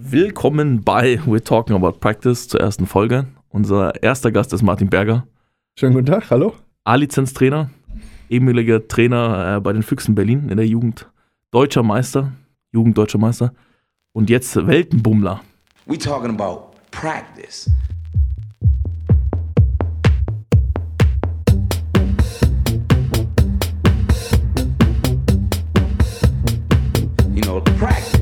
Willkommen bei We're Talking About Practice zur ersten Folge. Unser erster Gast ist Martin Berger. Schönen guten Tag, hallo. A-Lizenz-Trainer, ehemaliger Trainer äh, bei den Füchsen Berlin in der Jugend, deutscher Meister, Jugenddeutscher Meister und jetzt Weltenbummler. We talking about practice. You know, practice,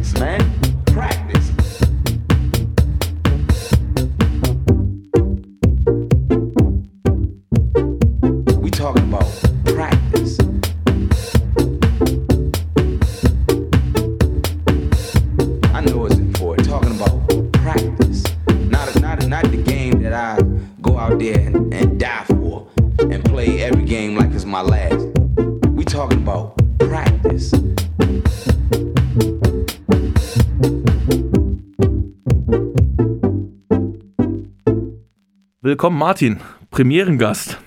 Willkommen Martin, Premierengast.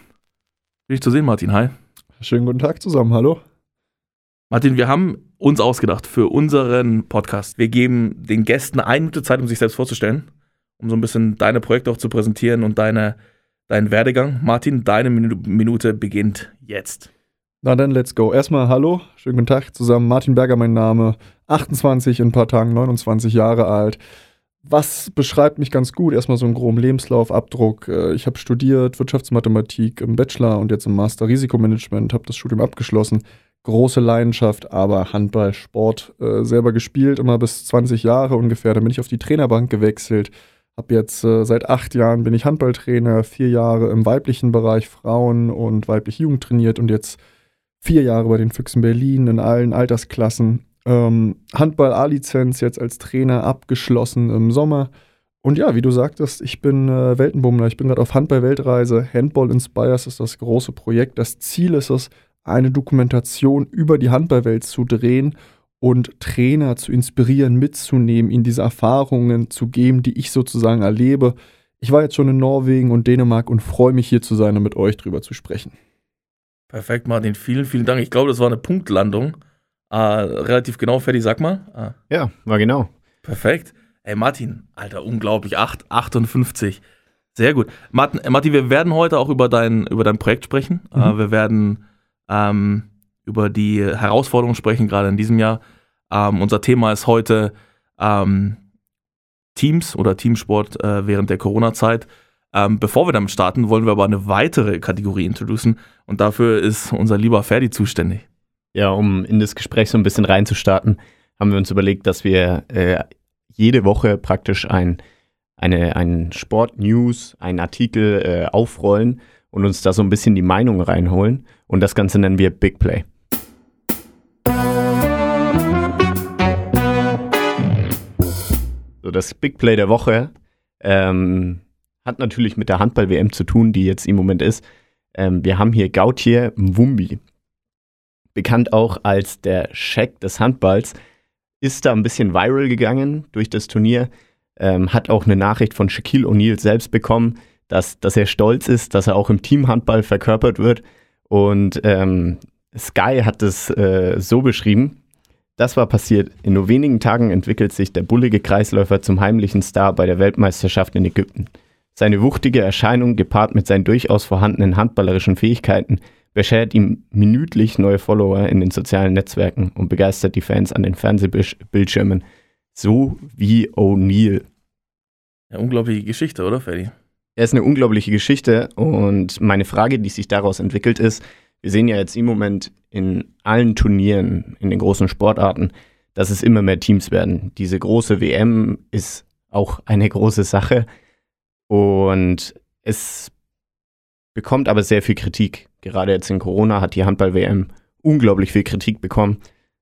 Dich zu sehen, Martin. Hi. Schönen guten Tag zusammen, hallo. Martin, wir haben uns ausgedacht für unseren Podcast. Wir geben den Gästen eine Minute Zeit, um sich selbst vorzustellen, um so ein bisschen deine Projekte auch zu präsentieren und deine, deinen Werdegang. Martin, deine Minu- Minute beginnt jetzt. Na dann, let's go. Erstmal hallo, schönen guten Tag zusammen. Martin Berger, mein Name. 28, in ein paar Tagen 29 Jahre alt. Was beschreibt mich ganz gut? Erstmal so einen groben Lebenslauf, Abdruck. Äh, Ich habe studiert Wirtschaftsmathematik im Bachelor und jetzt im Master Risikomanagement, habe das Studium abgeschlossen. Große Leidenschaft, aber Handball, Sport äh, selber gespielt, immer bis 20 Jahre ungefähr. Dann bin ich auf die Trainerbank gewechselt. Hab jetzt äh, seit acht Jahren bin ich Handballtrainer, vier Jahre im weiblichen Bereich Frauen und weibliche Jugend trainiert und jetzt vier Jahre bei den Füchsen Berlin in allen Altersklassen. Ähm, Handball A-Lizenz jetzt als Trainer abgeschlossen im Sommer. Und ja, wie du sagtest, ich bin äh, Weltenbummler. Ich bin gerade auf Handball-Weltreise. Handball Inspires ist das große Projekt. Das Ziel ist es, eine Dokumentation über die Handballwelt zu drehen und Trainer zu inspirieren, mitzunehmen, ihnen diese Erfahrungen zu geben, die ich sozusagen erlebe. Ich war jetzt schon in Norwegen und Dänemark und freue mich hier zu sein und mit euch drüber zu sprechen. Perfekt, Martin. Vielen, vielen Dank. Ich glaube, das war eine Punktlandung. Äh, relativ genau, Ferdi, sag mal. Ah, Ja, war genau. perfekt. Ey, Martin, Alter, unglaublich. 8, 58. Sehr gut. Martin, äh, Martin, wir werden heute auch über dein, über dein Projekt sprechen. Äh, wir werden ähm, über die Herausforderungen sprechen, gerade in diesem Jahr. Ähm, unser Thema ist heute ähm, Teams oder Teamsport äh, während der Corona-Zeit. Ähm, bevor wir damit starten, wollen wir aber eine weitere Kategorie introducen und dafür ist unser lieber Ferdi zuständig. Ja, um in das Gespräch so ein bisschen reinzustarten, haben wir uns überlegt, dass wir äh, jede Woche praktisch ein, eine, ein Sport-News, einen Artikel äh, aufrollen und uns da so ein bisschen die Meinung reinholen. Und das Ganze nennen wir Big Play. So, das Big Play der Woche ähm, hat natürlich mit der Handball-WM zu tun, die jetzt im Moment ist. Ähm, wir haben hier Gautier Mwumbi, bekannt auch als der Scheck des Handballs, ist da ein bisschen viral gegangen durch das Turnier, ähm, hat auch eine Nachricht von Shaquille O'Neal selbst bekommen, dass, dass er stolz ist, dass er auch im Teamhandball verkörpert wird. Und ähm, Sky hat es äh, so beschrieben, das war passiert. In nur wenigen Tagen entwickelt sich der bullige Kreisläufer zum heimlichen Star bei der Weltmeisterschaft in Ägypten. Seine wuchtige Erscheinung, gepaart mit seinen durchaus vorhandenen handballerischen Fähigkeiten, beschert ihm minütlich neue Follower in den sozialen Netzwerken und begeistert die Fans an den Fernsehbildschirmen. So wie O'Neill. Ja, unglaubliche Geschichte, oder, Ferdi? Er ist eine unglaubliche Geschichte und meine Frage, die sich daraus entwickelt, ist, wir sehen ja jetzt im Moment in allen Turnieren, in den großen Sportarten, dass es immer mehr Teams werden. Diese große WM ist auch eine große Sache und es bekommt aber sehr viel Kritik. Gerade jetzt in Corona hat die Handball-WM unglaublich viel Kritik bekommen.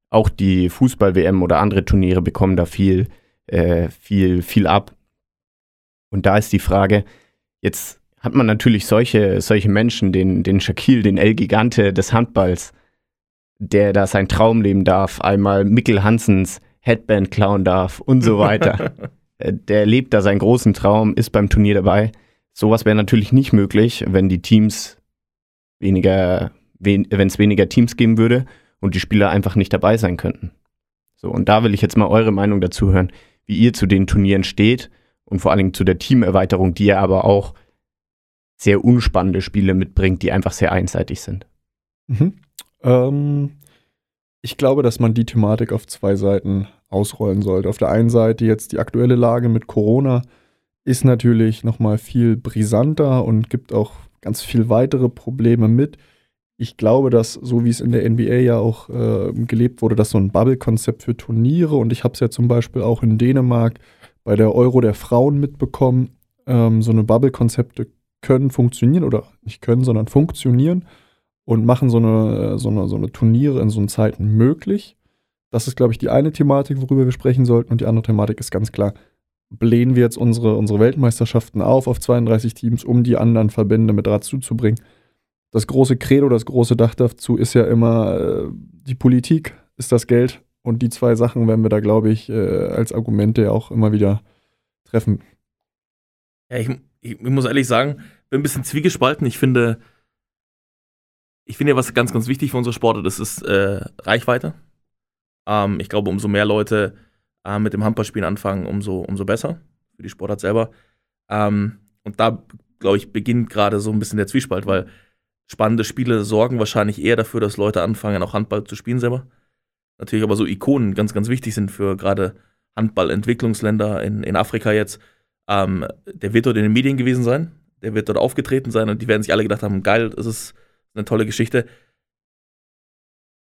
Auch die Fußball-WM oder andere Turniere bekommen da viel, äh, viel, viel ab. Und da ist die Frage, jetzt hat man natürlich solche, solche Menschen, den, den Shaquille, den El Gigante des Handballs, der da sein Traum leben darf, einmal Mikkel Hansens Headband klauen darf und so weiter. Äh, der lebt da seinen großen Traum, ist beim Turnier dabei. Sowas wäre natürlich nicht möglich, wenn die Teams weniger, wen, wenn es weniger Teams geben würde und die Spieler einfach nicht dabei sein könnten. So, und da will ich jetzt mal eure Meinung dazu hören. wie ihr zu den Turnieren steht und vor allen Dingen zu der Teamerweiterung, die ja aber auch sehr unspannende Spiele mitbringt, die einfach sehr einseitig sind. Mhm. Ähm, ich glaube, dass man die Thematik auf zwei Seiten ausrollen sollte. Auf der einen Seite jetzt die aktuelle Lage mit Corona ist natürlich nochmal viel brisanter und gibt auch ganz viel weitere Probleme mit. Ich glaube, dass, so wie es in der NBA ja auch äh, gelebt wurde, dass so ein Bubble-Konzept für Turniere und ich habe es ja zum Beispiel auch in Dänemark bei der Euro der Frauen mitbekommen, ähm, so eine Bubble-Konzepte können funktionieren oder nicht können, sondern funktionieren und machen so eine, so eine, so eine Turniere in so einen Zeiten möglich. Das ist, glaube ich, die eine Thematik, worüber wir sprechen sollten. Und die andere Thematik ist ganz klar, blähen wir jetzt unsere, unsere Weltmeisterschaften auf auf 32 Teams, um die anderen Verbände mit dazu zu bringen. Das große Credo, das große Dach dazu ist ja immer, äh, die Politik ist das Geld. Und die zwei Sachen werden wir da, glaube ich, äh, als Argumente auch immer wieder treffen. Ja, ich, ich, muss ehrlich sagen, bin ein bisschen zwiegespalten. Ich finde, ich finde ja, was ganz, ganz wichtig für unsere Sportler, das ist äh, Reichweite. Ähm, ich glaube, umso mehr Leute äh, mit dem Handballspielen anfangen, umso, umso besser für die Sportart selber. Ähm, und da, glaube ich, beginnt gerade so ein bisschen der Zwiespalt, weil spannende Spiele sorgen wahrscheinlich eher dafür, dass Leute anfangen, auch Handball zu spielen selber. Natürlich aber so Ikonen ganz, ganz wichtig sind für gerade Handballentwicklungsländer in, in Afrika jetzt. Ähm, der wird dort in den Medien gewesen sein, der wird dort aufgetreten sein und die werden sich alle gedacht haben, geil, das ist eine tolle Geschichte.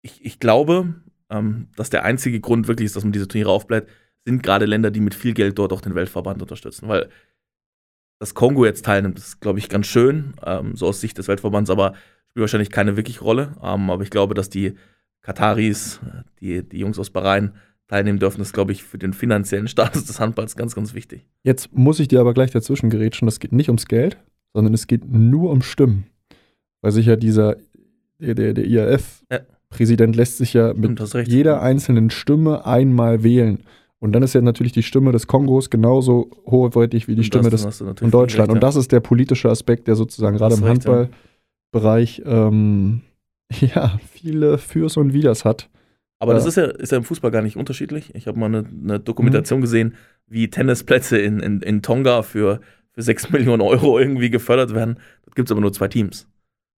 Ich, ich glaube, ähm, dass der einzige Grund wirklich ist, dass man diese Turniere aufbleibt, sind gerade Länder, die mit viel Geld dort auch den Weltverband unterstützen. Weil das Kongo jetzt teilnimmt, ist, glaube ich, ganz schön, ähm, so aus Sicht des Weltverbands, aber spielt wahrscheinlich keine wirkliche Rolle. Ähm, aber ich glaube, dass die Kataris, die, die Jungs aus Bahrain, teilnehmen dürfen, ist, glaube ich, für den finanziellen Status des Handballs ganz, ganz wichtig. Jetzt muss ich dir aber gleich dazwischen gerätschen, das geht nicht ums Geld, sondern es geht nur um Stimmen. Weil sich ja dieser, der, der, der IAF ja. Präsident lässt sich ja mit jeder einzelnen Stimme einmal wählen. Und dann ist ja natürlich die Stimme des Kongos genauso hochwertig wie die Stimme des, von Deutschland. Recht, ja. Und das ist der politische Aspekt, der sozusagen gerade im recht, Handballbereich ähm, ja, viele Fürs und Widers hat. Aber ja. das ist ja, ist ja im Fußball gar nicht unterschiedlich. Ich habe mal eine, eine Dokumentation mhm. gesehen, wie Tennisplätze in, in, in Tonga für, für 6 Millionen Euro irgendwie gefördert werden. Dort gibt es aber nur zwei Teams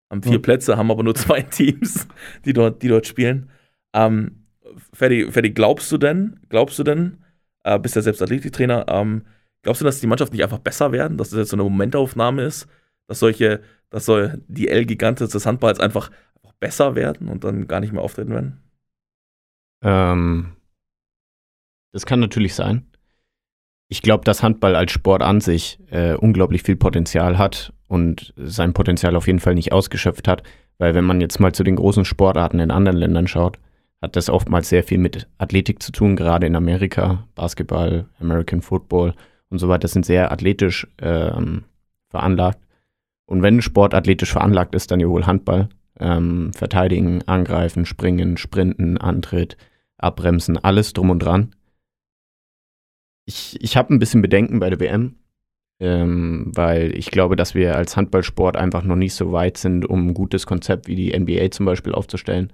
haben vier mhm. Plätze, haben aber nur zwei Teams, die dort, die dort spielen. Ähm, Ferdi, Ferdi, glaubst du denn, glaubst du denn, äh, bist ja selbst Athletiktrainer, ähm, glaubst du, dass die Mannschaft nicht einfach besser werden, dass das jetzt so eine Momentaufnahme ist, dass solche, dass so die L-Gigantes des Handballs einfach, besser werden und dann gar nicht mehr auftreten werden? Ähm, das kann natürlich sein. Ich glaube, dass Handball als Sport an sich äh, unglaublich viel Potenzial hat und sein Potenzial auf jeden Fall nicht ausgeschöpft hat, weil wenn man jetzt mal zu den großen Sportarten in anderen Ländern schaut, hat das oftmals sehr viel mit Athletik zu tun, gerade in Amerika, Basketball, American Football und so weiter sind sehr athletisch ähm, veranlagt. Und wenn ein Sport athletisch veranlagt ist, dann ja wohl Handball. Ähm, verteidigen, angreifen, springen, sprinten, Antritt, abbremsen, alles drum und dran. Ich, ich habe ein bisschen Bedenken bei der WM, ähm, weil ich glaube, dass wir als Handballsport einfach noch nicht so weit sind, um ein gutes Konzept wie die NBA zum Beispiel aufzustellen.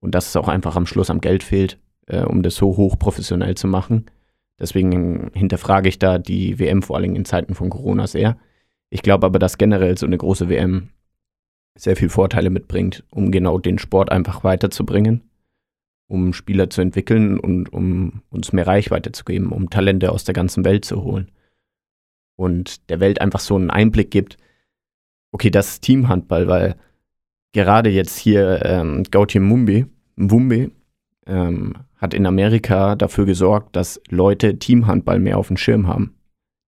Und dass es auch einfach am Schluss am Geld fehlt, äh, um das so hoch professionell zu machen. Deswegen hinterfrage ich da die WM vor allem in Zeiten von Corona sehr. Ich glaube aber, dass generell so eine große WM sehr viel Vorteile mitbringt, um genau den Sport einfach weiterzubringen, um Spieler zu entwickeln und um uns mehr Reichweite zu geben, um Talente aus der ganzen Welt zu holen und der Welt einfach so einen Einblick gibt, okay, das ist Teamhandball, weil gerade jetzt hier ähm, Gautier Mumbi, Mwumbi, ähm, hat in Amerika dafür gesorgt, dass Leute Teamhandball mehr auf dem Schirm haben.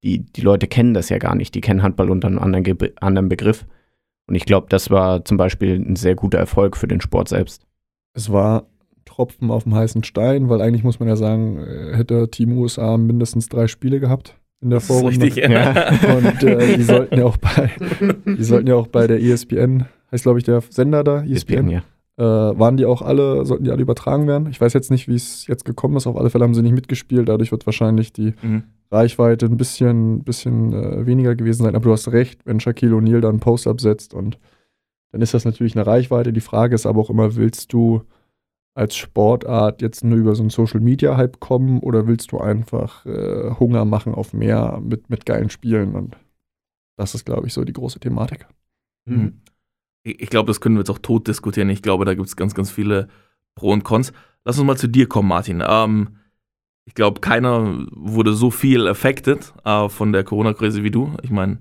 Die, die Leute kennen das ja gar nicht, die kennen Handball unter einem anderen, Ge anderen Begriff. Und ich glaube, das war zum Beispiel ein sehr guter Erfolg für den Sport selbst. Es war Tropfen auf dem heißen Stein, weil eigentlich muss man ja sagen, äh, hätte Team USA mindestens drei Spiele gehabt in der Vorrunde. Richtig, ja. Und äh, die sollten ja auch bei, die sollten ja auch bei der ESPN, heißt glaube ich der Sender da, ESPN, ESPN ja. äh, waren die auch alle, sollten die alle übertragen werden. Ich weiß jetzt nicht, wie es jetzt gekommen ist. Auf alle Fälle haben sie nicht mitgespielt. Dadurch wird wahrscheinlich die mhm. Reichweite ein bisschen, bisschen äh, weniger gewesen sein. Aber du hast recht, wenn Shaquille O'Neal da einen Post absetzt und dann ist das natürlich eine Reichweite. Die Frage ist aber auch immer, willst du als Sportart jetzt nur über so einen Social-Media-Hype kommen oder willst du einfach äh, Hunger machen auf mehr mit, mit geilen Spielen? Und das ist, glaube ich, so die große Thematik. Mhm. Ich, ich glaube, das können wir jetzt auch tot diskutieren. Ich glaube, da gibt es ganz, ganz viele Pro und Cons. Lass uns mal zu dir kommen, Martin. Ähm, ich glaube, keiner wurde so viel affected äh, von der Corona-Krise wie du. Ich meine,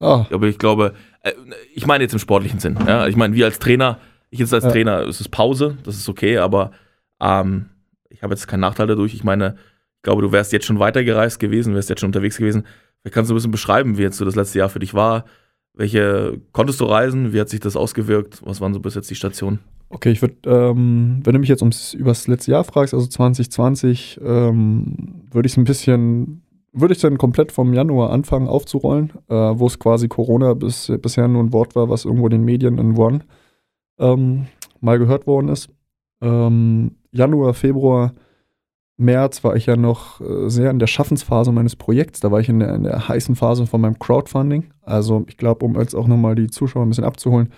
Ah, aber ich glaube, äh, ich meine jetzt im sportlichen Sinn. Ja? Ich meine, wir als Trainer, ich jetzt als Ja. Trainer, es ist Pause, das ist okay, aber ähm, ich habe jetzt keinen Nachteil dadurch. Ich meine, ich glaube, du wärst jetzt schon weitergereist gewesen, wärst jetzt schon unterwegs gewesen. Vielleicht kannst du ein bisschen beschreiben, wie jetzt so das letzte Jahr für dich war. Welche konntest du reisen? Wie hat sich das ausgewirkt? Was waren so bis jetzt die Stationen? okay, ich würde, ähm, wenn du mich jetzt ums, über das letzte Jahr fragst, also 2020, ähm, würde ich es ein bisschen, würde ich dann komplett vom Januar anfangen aufzurollen, äh, wo es quasi Corona bis, bisher nur ein Wort war, was irgendwo in den Medien in One ähm, mal gehört worden ist. Ähm, Januar, Februar, März war ich ja noch äh, sehr in der Schaffensphase meines Projekts. Da war ich in der, in der heißen Phase von meinem Crowdfunding. Also ich glaube, um jetzt auch nochmal die Zuschauer ein bisschen abzuholen,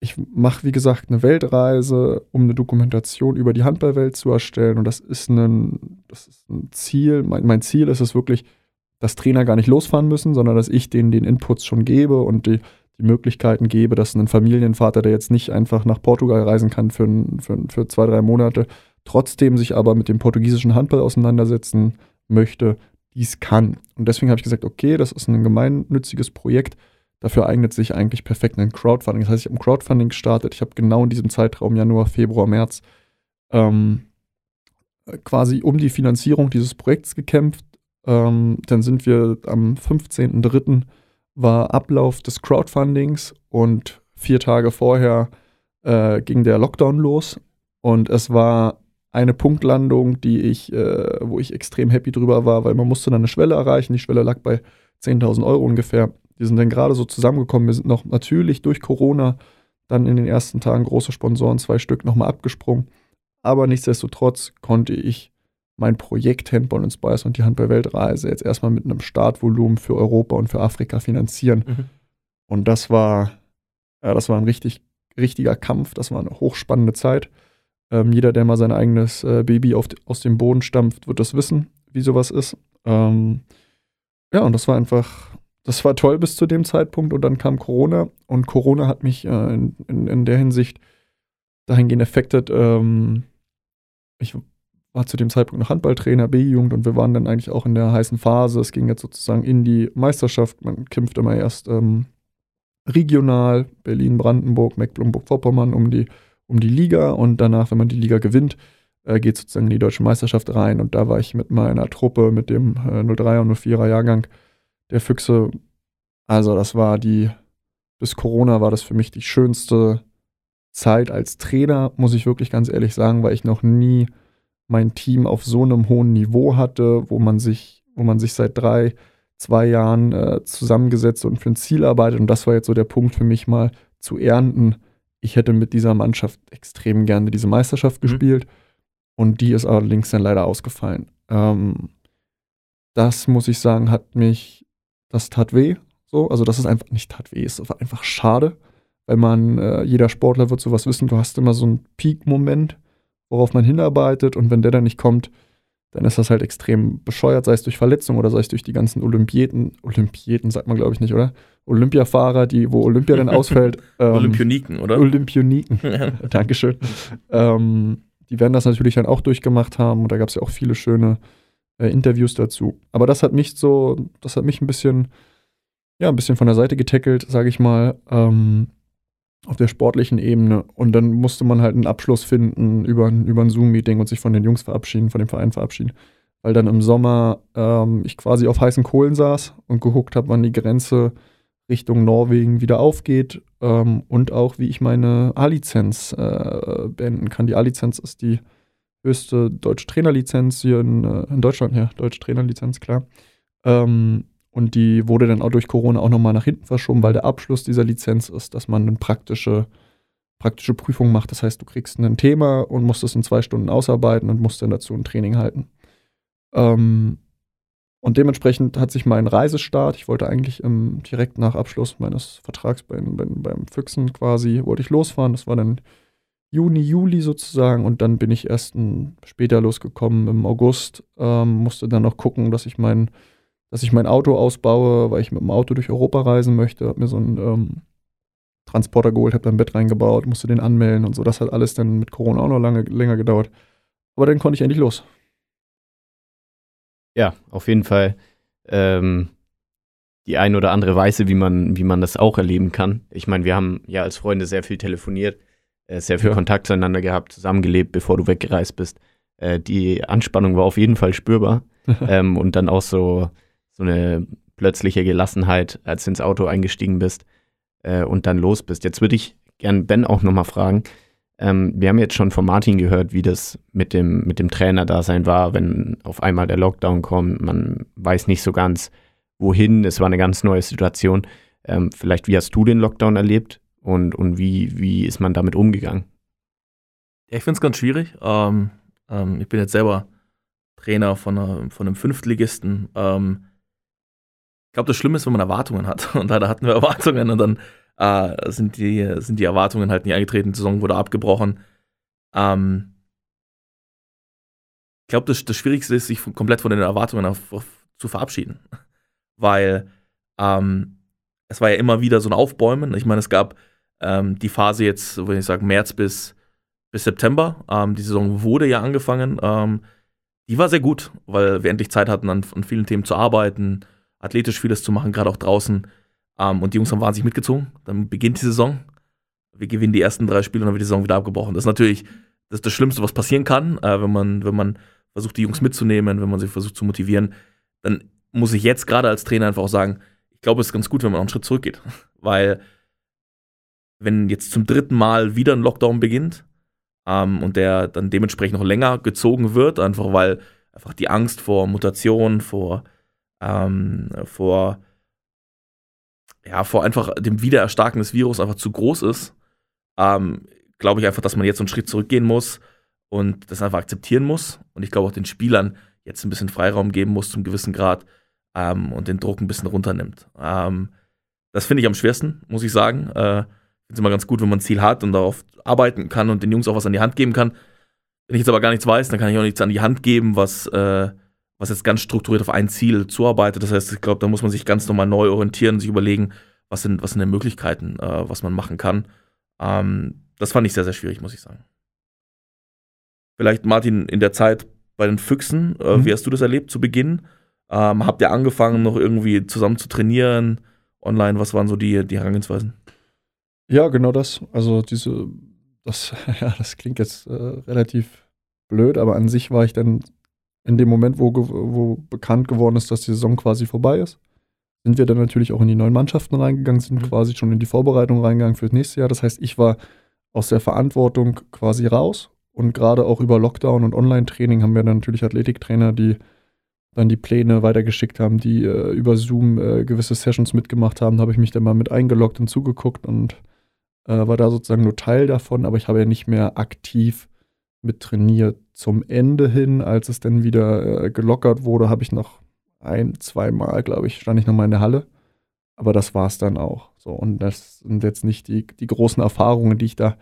ich mache, wie gesagt, eine Weltreise, um eine Dokumentation über die Handballwelt zu erstellen. Und das ist ein, das ist ein Ziel. Mein, mein Ziel ist es wirklich, dass Trainer gar nicht losfahren müssen, sondern dass ich denen den Inputs schon gebe und die, die Möglichkeiten gebe, dass ein Familienvater, der jetzt nicht einfach nach Portugal reisen kann für, für, für zwei, drei Monate, trotzdem sich aber mit dem portugiesischen Handball auseinandersetzen möchte, dies kann. Und deswegen habe ich gesagt, okay, das ist ein gemeinnütziges Projekt. Dafür eignet sich eigentlich perfekt ein Crowdfunding. Das heißt, ich habe ein Crowdfunding gestartet. Ich habe genau in diesem Zeitraum Januar, Februar, März ähm, äh, quasi um die Finanzierung dieses Projekts gekämpft. Ähm, dann sind wir am 15.03. war Ablauf des Crowdfundings und vier Tage vorher äh, ging der Lockdown los. Und es war eine Punktlandung, die ich, äh, wo ich extrem happy drüber war, weil man musste dann eine Schwelle erreichen. Die Schwelle lag bei 10.000 Euro ungefähr. Die sind dann gerade so zusammengekommen. Wir sind noch natürlich durch Corona dann in den ersten Tagen große Sponsoren, zwei Stück, nochmal abgesprungen. Aber nichtsdestotrotz konnte ich mein Projekt Handball Inspires und die Handball-Weltreise jetzt erstmal mit einem Startvolumen für Europa und für Afrika finanzieren. Mhm. Und das war, ja, das war ein richtig, richtiger Kampf. Das war eine hochspannende Zeit. Ähm, jeder, der mal sein eigenes äh, Baby auf, aus dem Boden stampft, wird das wissen, wie sowas ist. Ähm, ja, und das war einfach, das war toll bis zu dem Zeitpunkt und dann kam Corona und Corona hat mich äh, in, in, in der Hinsicht dahingehend affected. Ähm, ich war zu dem Zeitpunkt noch Handballtrainer, B-Jugend und wir waren dann eigentlich auch in der heißen Phase. Es ging jetzt sozusagen in die Meisterschaft. Man kämpft immer erst ähm, regional, Berlin, Brandenburg, Mecklenburg-Vorpommern um die, um die Liga und danach, wenn man die Liga gewinnt, äh, geht sozusagen in die deutsche Meisterschaft rein. Und da war ich mit meiner Truppe, mit dem äh, 03er und 04er Jahrgang der Füchse. Also, das war die, bis Corona war das für mich die schönste Zeit als Trainer, muss ich wirklich ganz ehrlich sagen, weil ich noch nie mein Team auf so einem hohen Niveau hatte, wo man sich, wo man sich seit drei, zwei Jahren äh, zusammengesetzt und für ein Ziel arbeitet. Und das war jetzt so der Punkt für mich mal zu ernten. Ich hätte mit dieser Mannschaft extrem gerne diese Meisterschaft Mhm. gespielt. Und die ist allerdings dann leider ausgefallen. Ähm, das muss ich sagen, hat mich, das tat weh. So, also das ist einfach nicht tat weh, es war einfach schade, weil man, äh, jeder Sportler wird sowas wissen, du hast immer so einen Peak-Moment, worauf man hinarbeitet und wenn der dann nicht kommt, dann ist das halt extrem bescheuert, sei es durch Verletzung oder sei es durch die ganzen Olympieten, Olympieten sagt man glaube ich nicht, oder? Olympiafahrer, die, wo Olympia dann ausfällt. ähm, Olympioniken, oder? Olympioniken. Dankeschön. Ähm, die werden das natürlich dann auch durchgemacht haben und da gab es ja auch viele schöne äh, Interviews dazu. Aber das hat mich so, das hat mich ein bisschen, ja, ein bisschen von der Seite getackelt, sage ich mal, ähm, auf der sportlichen Ebene. Und dann musste man halt einen Abschluss finden über, ein- über ein Zoom-Meeting und sich von den Jungs verabschieden, von dem Verein verabschieden. Weil dann im Sommer ähm, ich quasi auf heißen Kohlen saß und geguckt habe, wann die Grenze Richtung Norwegen wieder aufgeht ähm, und auch, wie ich meine A-Lizenz äh, beenden kann. Die A-Lizenz ist die höchste deutsche Trainerlizenz hier in, äh, in Deutschland, ja, deutsche Trainerlizenz, klar. Ähm, und die wurde dann auch durch Corona auch nochmal nach hinten verschoben, weil der Abschluss dieser Lizenz ist, dass man eine praktische, praktische Prüfung macht. Das heißt, du kriegst ein Thema und musst es in zwei Stunden ausarbeiten und musst dann dazu ein Training halten. Ähm, und dementsprechend hat sich mein Reisestart, ich wollte eigentlich ähm, direkt nach Abschluss meines Vertrags beim, beim, beim Füchsen quasi, wollte ich losfahren. Das war dann Juni, Juli sozusagen und dann bin ich erst später losgekommen im August. Ähm, musste dann noch gucken, dass ich mein, dass ich mein Auto ausbaue, weil ich mit dem Auto durch Europa reisen möchte. Hab mir so einen ähm, Transporter geholt, habe da ein Bett reingebaut, musste den anmelden und so. Das hat alles dann mit Corona auch noch lange, länger gedauert. Aber dann konnte ich endlich los. Ja, auf jeden Fall. Ähm, die ein oder andere Weise, wie man, wie man das auch erleben kann. Ich meine, wir haben ja als Freunde sehr viel telefoniert, äh, sehr viel Ja. Kontakt zueinander gehabt, zusammengelebt, bevor du weggereist bist. Äh, die Anspannung war auf jeden Fall spürbar. ähm, und dann auch so, so eine plötzliche Gelassenheit, als du ins Auto eingestiegen bist äh, und dann los bist. Jetzt würde ich gern Ben auch nochmal fragen. Ähm, wir haben jetzt schon von Martin gehört, wie das mit dem, mit dem Trainerdasein war, wenn auf einmal der Lockdown kommt. Man weiß nicht so ganz, wohin. Es war eine ganz neue Situation. Ähm, vielleicht, wie hast du den Lockdown erlebt und, und wie, wie ist man damit umgegangen? Ja, ich finde es ganz schwierig. Ähm, ähm, ich bin jetzt selber Trainer von, einer, von einem Fünftligisten. Ähm, glaube, das Schlimme ist, wenn man Erwartungen hat. Und leider hatten wir Erwartungen und dann äh, sind, die, sind die Erwartungen halt nicht eingetreten. Die Saison wurde abgebrochen. Ähm, ich glaube, das, das Schwierigste ist, sich komplett von den Erwartungen auf, auf, zu verabschieden. Weil ähm, es war ja immer wieder so ein Aufbäumen. Ich meine, es gab ähm, die Phase jetzt, würde ich sagen, März bis, bis September. Ähm, die Saison wurde ja angefangen. Ähm, die war sehr gut, weil wir endlich Zeit hatten, an, an vielen Themen zu arbeiten, athletisch vieles zu machen, gerade auch draußen. Ähm, und die Jungs haben wahnsinnig mitgezogen. Dann beginnt die Saison. Wir gewinnen die ersten drei Spiele und dann wird die Saison wieder abgebrochen. Das ist natürlich das, ist das Schlimmste, was passieren kann, äh, wenn, man, wenn man versucht, die Jungs mitzunehmen, wenn man sie versucht zu motivieren. Dann muss ich jetzt gerade als Trainer einfach auch sagen, ich glaube, es ist ganz gut, wenn man auch einen Schritt zurückgeht. Weil, wenn jetzt zum dritten Mal wieder ein Lockdown beginnt ähm, und der dann dementsprechend noch länger gezogen wird, einfach weil einfach die Angst vor Mutation, vor, ähm, vor, ja, vor einfach dem Wiedererstarken des Virus einfach zu groß ist, ähm, glaube ich einfach, dass man jetzt einen Schritt zurückgehen muss und das einfach akzeptieren muss. Und ich glaube auch den Spielern jetzt ein bisschen Freiraum geben muss zum gewissen Grad ähm, und den Druck ein bisschen runternimmt. Ähm, das finde ich am schwersten, muss ich sagen. Äh, finde es immer ganz gut, wenn man ein Ziel hat und darauf arbeiten kann und den Jungs auch was an die Hand geben kann. Wenn ich jetzt aber gar nichts weiß, dann kann ich auch nichts an die Hand geben, was, äh, was jetzt ganz strukturiert auf ein Ziel zuarbeitet. Das heißt, ich glaube, da muss man sich ganz nochmal neu orientieren und sich überlegen, was sind, was sind denn Möglichkeiten, äh, was man machen kann. Ähm, das fand ich sehr, sehr schwierig, muss ich sagen. Vielleicht, Martin, in der Zeit bei den Füchsen, äh, Mhm. wie hast du das erlebt zu Beginn? Ähm, habt ihr angefangen, noch irgendwie zusammen zu trainieren? Online, was waren so die, die Herangehensweisen? Ja, genau das. Also diese, das, ja, das klingt jetzt äh, relativ blöd, aber an sich war ich dann in dem Moment, wo, wo bekannt geworden ist, dass die Saison quasi vorbei ist, sind wir dann natürlich auch in die neuen Mannschaften reingegangen, sind Mhm. quasi schon in die Vorbereitung reingegangen für das nächste Jahr. Das heißt, ich war aus der Verantwortung quasi raus und gerade auch über Lockdown und Online-Training haben wir dann natürlich Athletiktrainer, die dann die Pläne weitergeschickt haben, die äh, über Zoom äh, gewisse Sessions mitgemacht haben. Da habe ich mich dann mal mit eingeloggt und zugeguckt und äh, war da sozusagen nur Teil davon, aber ich habe ja nicht mehr aktiv mit trainiert. Zum Ende hin, als es dann wieder äh, gelockert wurde, habe ich noch ein, zweimal, glaube ich, stand ich nochmal in der Halle. Aber das war es dann auch. So, und das sind jetzt nicht die, die großen Erfahrungen, die ich da,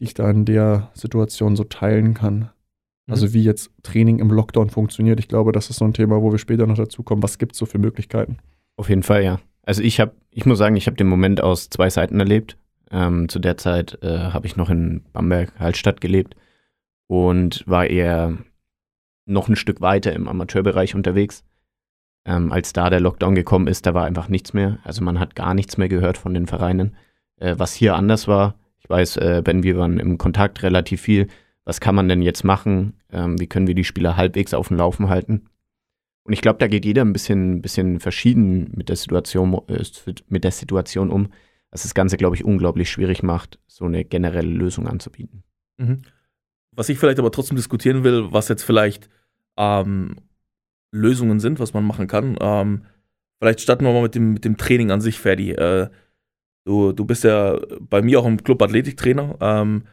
die ich da in der Situation so teilen kann. Also wie jetzt Training im Lockdown funktioniert. Ich glaube, das ist so ein Thema, wo wir später noch dazu kommen. Was gibt es so für Möglichkeiten? Auf jeden Fall, ja. Also ich habe, ich muss sagen, ich habe den Moment aus zwei Seiten erlebt. Ähm, zu der Zeit äh, habe ich noch in Bamberg-Hallstatt gelebt und war eher noch ein Stück weiter im Amateurbereich unterwegs. Ähm, als da der Lockdown gekommen ist, da war einfach nichts mehr. Also man hat gar nichts mehr gehört von den Vereinen. Äh, was hier anders war, ich weiß, äh, Ben, wir waren im Kontakt relativ viel. Was kann man denn jetzt machen? Ähm, wie können wir die Spieler halbwegs auf dem Laufen halten? Und ich glaube, da geht jeder ein bisschen, bisschen verschieden mit der Situation, äh, mit der Situation um, was das Ganze, glaube ich, unglaublich schwierig macht, so eine generelle Lösung anzubieten. Mhm. Was ich vielleicht aber trotzdem diskutieren will, was jetzt vielleicht ähm, Lösungen sind, was man machen kann. Ähm, vielleicht starten wir mal mit dem, mit dem Training an sich, Ferdi. Äh, du, du bist ja bei mir auch im Club Athletiktrainer. Ähm,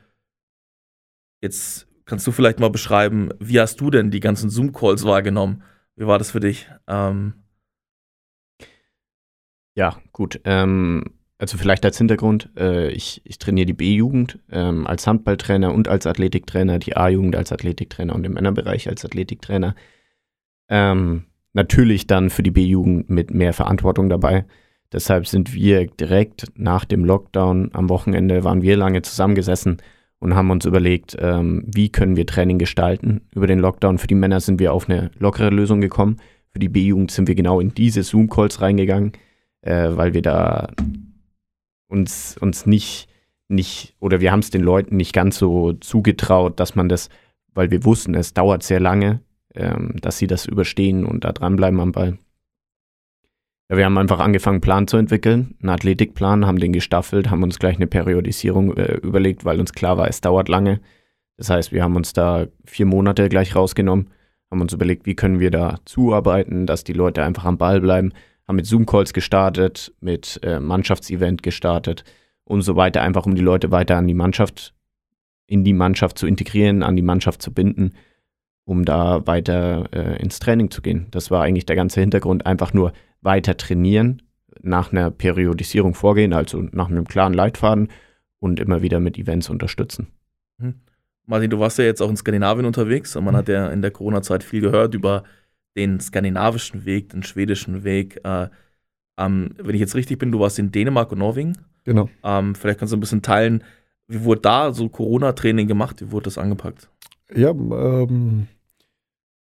jetzt kannst du vielleicht mal beschreiben, wie hast du denn die ganzen Zoom-Calls wahrgenommen? Wie war das für dich? Ähm, Ja, gut. Ähm, also vielleicht als Hintergrund, äh, ich, ich trainiere die B-Jugend ähm, als Handballtrainer und als Athletiktrainer, die A-Jugend als Athletiktrainer und im Männerbereich als Athletiktrainer. Ähm, natürlich dann für die B-Jugend mit mehr Verantwortung dabei. Deshalb sind wir direkt nach dem Lockdown am Wochenende, waren wir lange zusammengesessen und haben uns überlegt, ähm, wie können wir Training gestalten. Über den Lockdown für die Männer sind wir auf eine lockere Lösung gekommen. Für die B-Jugend sind wir genau in diese Zoom-Calls reingegangen, äh, weil wir da uns, uns nicht, nicht, oder wir haben es den Leuten nicht ganz so zugetraut, dass man das, weil wir wussten, es dauert sehr lange, ähm, dass sie das überstehen und da dranbleiben am Ball. Ja, wir haben einfach angefangen, einen Plan zu entwickeln, einen Athletikplan, haben den gestaffelt, haben uns gleich eine Periodisierung äh, überlegt, weil uns klar war, es dauert lange. Das heißt, wir haben uns da vier Monate gleich rausgenommen, haben uns überlegt, wie können wir da zuarbeiten, dass die Leute einfach am Ball bleiben, haben mit Zoom-Calls gestartet, mit äh, Mannschaftsevent gestartet und so weiter, einfach um die Leute weiter an die Mannschaft, in die Mannschaft zu integrieren, an die Mannschaft zu binden um da weiter äh, ins Training zu gehen. Das war eigentlich der ganze Hintergrund, einfach nur weiter trainieren, nach einer Periodisierung vorgehen, also nach einem klaren Leitfaden und immer wieder mit Events unterstützen. Mhm. Martin, du warst ja jetzt auch in Skandinavien unterwegs und man mhm. hat ja in der Corona-Zeit viel gehört über den skandinavischen Weg, den schwedischen Weg. Äh, ähm, wenn ich jetzt richtig bin, du warst in Dänemark und Norwegen. Genau. Ähm, vielleicht kannst du ein bisschen teilen, wie wurde da so Corona-Training gemacht? Wie wurde das angepackt? Ja, ähm,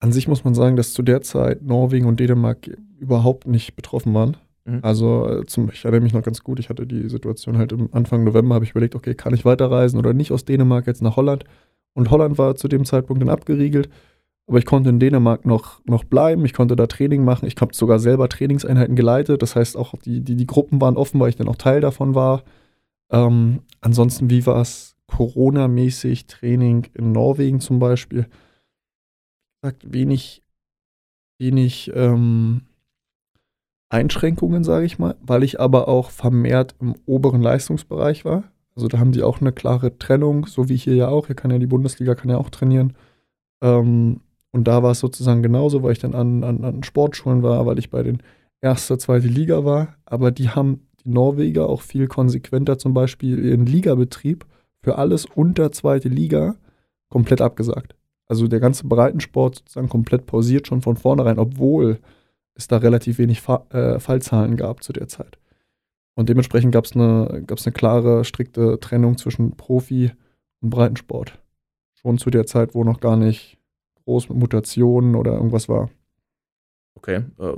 an sich muss man sagen, dass zu der Zeit Norwegen und Dänemark überhaupt nicht betroffen waren. Mhm. Also äh, zum, ich erinnere mich noch ganz gut, ich hatte die Situation halt im Anfang November, habe ich überlegt, okay, kann ich weiterreisen oder nicht aus Dänemark jetzt nach Holland? Und Holland war zu dem Zeitpunkt dann abgeriegelt. Aber ich konnte in Dänemark noch, noch bleiben, ich konnte da Training machen, ich habe sogar selber Trainingseinheiten geleitet. Das heißt, auch die, die, die Gruppen waren offen, weil ich dann auch Teil davon war. Ähm, ansonsten, wie war es Corona-mäßig Training in Norwegen zum Beispiel? Sagt wenig, wenig ähm, Einschränkungen, sage ich mal, weil ich aber auch vermehrt im oberen Leistungsbereich war. Also da haben die auch eine klare Trennung, so wie hier ja auch. Hier kann ja die Bundesliga kann ja auch trainieren. Ähm, und da war es sozusagen genauso, weil ich dann an, an, an Sportschulen war, weil ich bei den erster, zweite Liga war. Aber die haben die Norweger auch viel konsequenter zum Beispiel ihren Ligabetrieb für alles unter zweite Liga komplett abgesagt. Also der ganze Breitensport sozusagen komplett pausiert schon von vornherein, obwohl es da relativ wenig Fa äh, Fallzahlen gab zu der Zeit. Und dementsprechend gab es eine, gab's eine klare, strikte Trennung zwischen Profi und Breitensport. Schon zu der Zeit, wo noch gar nicht groß mit Mutationen oder irgendwas war. Okay. Äh,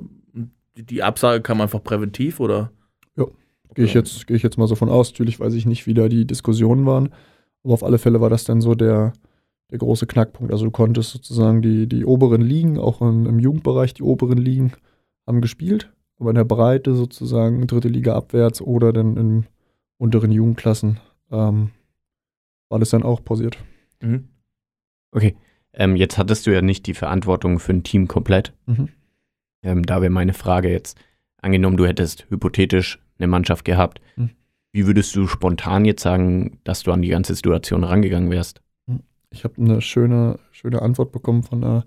die Absage kam einfach präventiv oder? Ja, gehe ich, jetzt, geh ich jetzt mal so von aus. Natürlich weiß ich nicht, wie da die Diskussionen waren. Aber auf alle Fälle war das dann so der, der große Knackpunkt. Also du konntest sozusagen die, die oberen Ligen, auch im, im Jugendbereich, die oberen Ligen haben gespielt, aber in der Breite sozusagen dritte Liga abwärts oder dann in unteren Jugendklassen ähm, war das dann auch pausiert. Mhm. Okay, ähm, jetzt hattest du ja nicht die Verantwortung für ein Team komplett. Mhm. Ähm, da wäre meine Frage jetzt, angenommen, du hättest hypothetisch eine Mannschaft gehabt, mhm. wie würdest du spontan jetzt sagen, dass du an die ganze Situation rangegangen wärst? Ich habe eine schöne, schöne Antwort bekommen von einer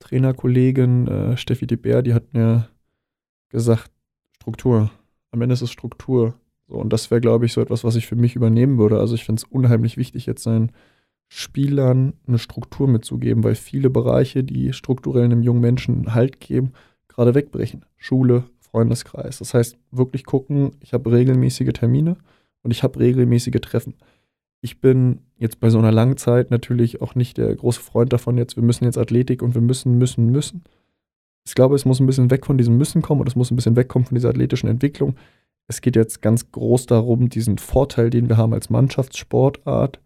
Trainerkollegin, äh, Steffi de Beer, die hat mir gesagt, Struktur. Am Ende ist es Struktur. So, und das wäre, glaube ich, so etwas, was ich für mich übernehmen würde. Also ich finde es unheimlich wichtig, jetzt seinen Spielern eine Struktur mitzugeben, weil viele Bereiche, die strukturell einem jungen Menschen Halt geben, gerade wegbrechen. Schule, Freundeskreis. Das heißt, wirklich gucken, ich habe regelmäßige Termine und ich habe regelmäßige Treffen ich bin jetzt bei so einer langen Zeit natürlich auch nicht der große Freund davon, jetzt, wir müssen jetzt Athletik und wir müssen, müssen, müssen. Ich glaube, es muss ein bisschen weg von diesem Müssen kommen und es muss ein bisschen wegkommen von dieser athletischen Entwicklung. Es geht jetzt ganz groß darum, diesen Vorteil, den wir haben als Mannschaftssportart,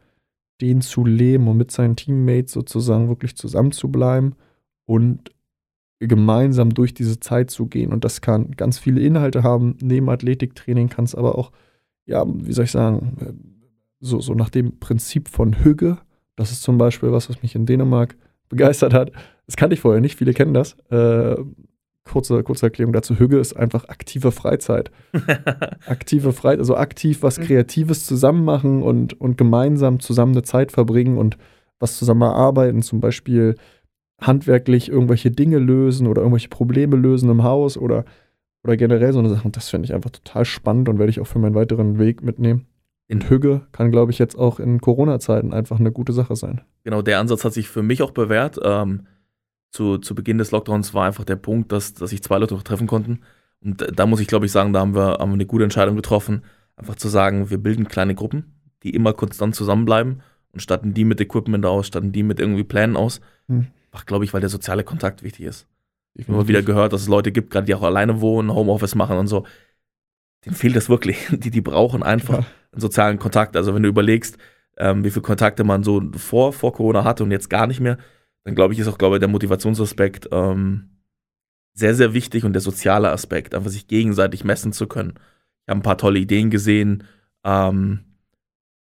den zu leben und mit seinen Teammates sozusagen wirklich zusammenzubleiben und gemeinsam durch diese Zeit zu gehen. Und das kann ganz viele Inhalte haben. Neben Athletiktraining kann es aber auch, ja, wie soll ich sagen, so, so nach dem Prinzip von Hügge. Das ist zum Beispiel was, was mich in Dänemark begeistert hat. Das kannte ich vorher nicht, viele kennen das. Äh, kurze, kurze Erklärung dazu: Hügge ist einfach aktive Freizeit. aktive Freizeit, also aktiv was Kreatives zusammen machen und, und gemeinsam zusammen eine Zeit verbringen und was zusammen erarbeiten, zum Beispiel handwerklich irgendwelche Dinge lösen oder irgendwelche Probleme lösen im Haus oder oder generell so eine Sache. Und das finde ich einfach total spannend und werde ich auch für meinen weiteren Weg mitnehmen. Und Hügge kann, glaube ich, jetzt auch in Corona-Zeiten einfach eine gute Sache sein. Genau, der Ansatz hat sich für mich auch bewährt. Ähm, zu, zu Beginn des Lockdowns war einfach der Punkt, dass, dass sich zwei Leute noch treffen konnten. Und da muss ich, glaube ich, sagen, da haben wir, haben wir eine gute Entscheidung getroffen, einfach zu sagen, wir bilden kleine Gruppen, die immer konstant zusammenbleiben und statten die mit Equipment aus, statten die mit irgendwie Plänen aus. Hm. Glaube ich, weil der soziale Kontakt wichtig ist. Ich habe immer wieder gehört, dass es Leute gibt, gerade die auch alleine wohnen, Homeoffice machen und so. Denen fehlt das wirklich. Die, die brauchen einfach ja. einen sozialen Kontakt. Also wenn du überlegst, ähm, wie viele Kontakte man so vor, vor Corona hatte und jetzt gar nicht mehr, dann glaube ich, ist auch, glaube ich, der Motivationsaspekt ähm, sehr, sehr wichtig und der soziale Aspekt, einfach sich gegenseitig messen zu können. Ich habe ein paar tolle Ideen gesehen, ähm,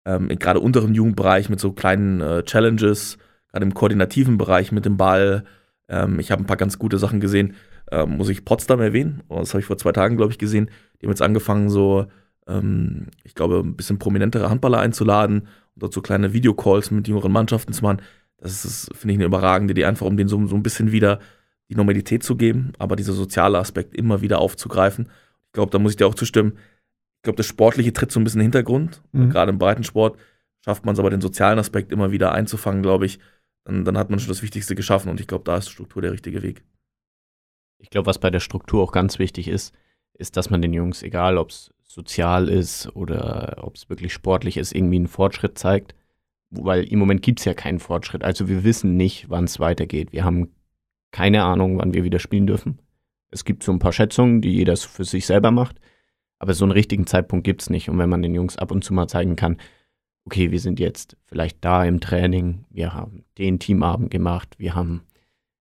ähm, gerade unteren Jugendbereich mit so kleinen äh, Challenges, gerade im koordinativen Bereich mit dem Ball. Ähm, ich habe ein paar ganz gute Sachen gesehen. Ähm, muss ich Potsdam erwähnen? Das habe ich vor zwei Tagen, glaube ich, gesehen. Die haben jetzt angefangen, so, ähm, ich glaube, ein bisschen prominentere Handballer einzuladen und dort so kleine Videocalls mit jüngeren Mannschaften zu machen. Das ist, finde ich, eine überragende Idee, einfach um denen so, so ein bisschen wieder die Normalität zu geben, aber dieser soziale Aspekt immer wieder aufzugreifen. Ich glaube, da muss ich dir auch zustimmen. Ich glaube, das Sportliche tritt so ein bisschen in den Hintergrund. Mhm. Gerade im Breitensport schafft man es aber, den sozialen Aspekt immer wieder einzufangen, glaube ich. Dann, dann hat man schon das Wichtigste geschaffen und ich glaube, da ist Struktur der richtige Weg. Ich glaube, was bei der Struktur auch ganz wichtig ist, ist, dass man den Jungs, egal ob es sozial ist oder ob es wirklich sportlich ist, irgendwie einen Fortschritt zeigt. Weil im Moment gibt es ja keinen Fortschritt. Also wir wissen nicht, wann es weitergeht. Wir haben keine Ahnung, wann wir wieder spielen dürfen. Es gibt so ein paar Schätzungen, die jeder für sich selber macht, aber so einen richtigen Zeitpunkt gibt es nicht. Und wenn man den Jungs ab und zu mal zeigen kann, okay, wir sind jetzt vielleicht da im Training, wir haben den Teamabend gemacht, wir haben,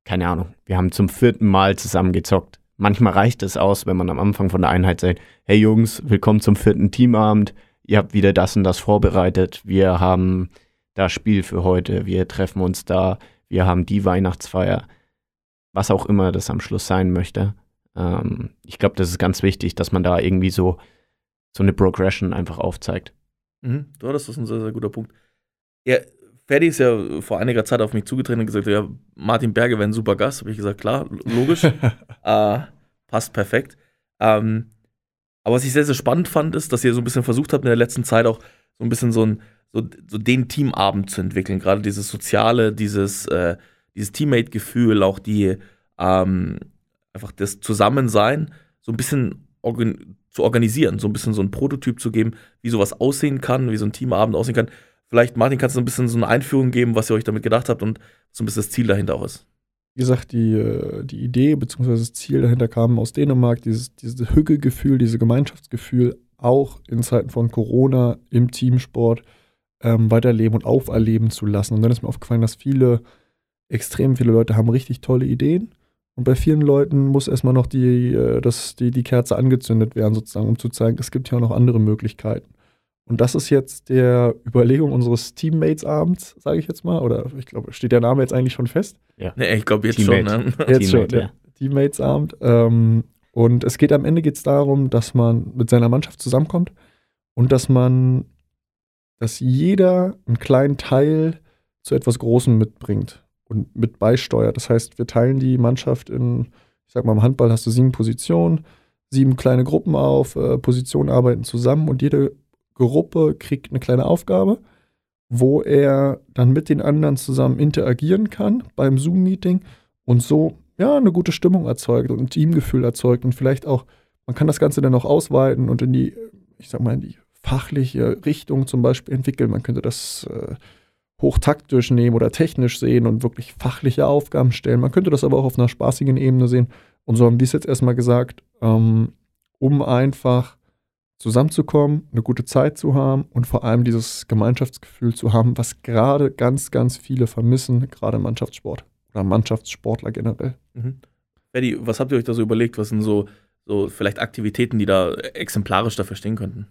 keine Ahnung, wir haben zum vierten Mal zusammen gezockt. Manchmal reicht es aus, wenn man am Anfang von der Einheit sagt, hey Jungs, willkommen zum vierten Teamabend, ihr habt wieder das und das vorbereitet, wir haben das Spiel für heute, wir treffen uns da, wir haben die Weihnachtsfeier was auch immer das am Schluss sein möchte. Ähm, ich glaube, das ist ganz wichtig, dass man da irgendwie so, so eine Progression einfach aufzeigt. Mhm. Ja, das ist ein sehr, sehr guter Punkt. Ja, Ferdi ist ja vor einiger Zeit auf mich zugetreten und gesagt, ja, Martin Berge wäre ein super Gast. Habe ich gesagt, klar, logisch. äh, passt perfekt. Ähm, aber was ich sehr, sehr spannend fand, ist, dass ihr so ein bisschen versucht habt, in der letzten Zeit auch so ein bisschen so, ein, so, so den Teamabend zu entwickeln. Gerade dieses Soziale, dieses äh, dieses Teammate-Gefühl, auch die ähm, einfach das Zusammensein so ein bisschen organ zu organisieren, so ein bisschen so ein Prototyp zu geben, wie sowas aussehen kann, wie so ein Teamabend aussehen kann. Vielleicht, Martin, kannst du ein bisschen so eine Einführung geben, was ihr euch damit gedacht habt und so ein bisschen das Ziel dahinter auch ist. Wie gesagt, die, äh, die Idee bzw. das Ziel dahinter kam aus Dänemark, dieses, dieses Hügelgefühl, dieses Gemeinschaftsgefühl auch in Zeiten von Corona im Teamsport ähm, weiterleben und auferleben zu lassen. Und dann ist mir aufgefallen, dass viele extrem viele Leute haben richtig tolle Ideen. Und bei vielen Leuten muss erstmal noch die, äh, das, die, die Kerze angezündet werden, sozusagen, um zu zeigen, es gibt ja auch noch andere Möglichkeiten. Und das ist jetzt der Überlegung unseres Teammates-Abends, sage ich jetzt mal. Oder ich glaube, steht der Name jetzt eigentlich schon fest? Ja, nee, ich glaube jetzt Teammate. schon. Ne? Jetzt Teammate, schon, ja. Teammates-Abend. Ähm, und es geht am Ende geht's darum, dass man mit seiner Mannschaft zusammenkommt und dass man, dass jeder einen kleinen Teil zu etwas Großem mitbringt und mit beisteuert. Das heißt, wir teilen die Mannschaft in, ich sag mal, im Handball hast du sieben Positionen, sieben kleine Gruppen auf, äh, Positionen arbeiten zusammen und jede Gruppe kriegt eine kleine Aufgabe, wo er dann mit den anderen zusammen interagieren kann beim Zoom-Meeting und so ja eine gute Stimmung erzeugt und ein Teamgefühl erzeugt und vielleicht auch, man kann das Ganze dann auch ausweiten und in die, ich sag mal, in die fachliche Richtung zum Beispiel entwickeln. Man könnte das äh, hochtaktisch nehmen oder technisch sehen und wirklich fachliche Aufgaben stellen. Man könnte das aber auch auf einer spaßigen Ebene sehen. Und so haben wir es jetzt erstmal gesagt, ähm, um einfach zusammenzukommen, eine gute Zeit zu haben und vor allem dieses Gemeinschaftsgefühl zu haben, was gerade ganz, ganz viele vermissen, gerade im Mannschaftssport oder Mannschaftssportler generell. Mhm. Eddie, was habt ihr euch da so überlegt? Was sind so, so vielleicht Aktivitäten, die da exemplarisch dafür stehen könnten?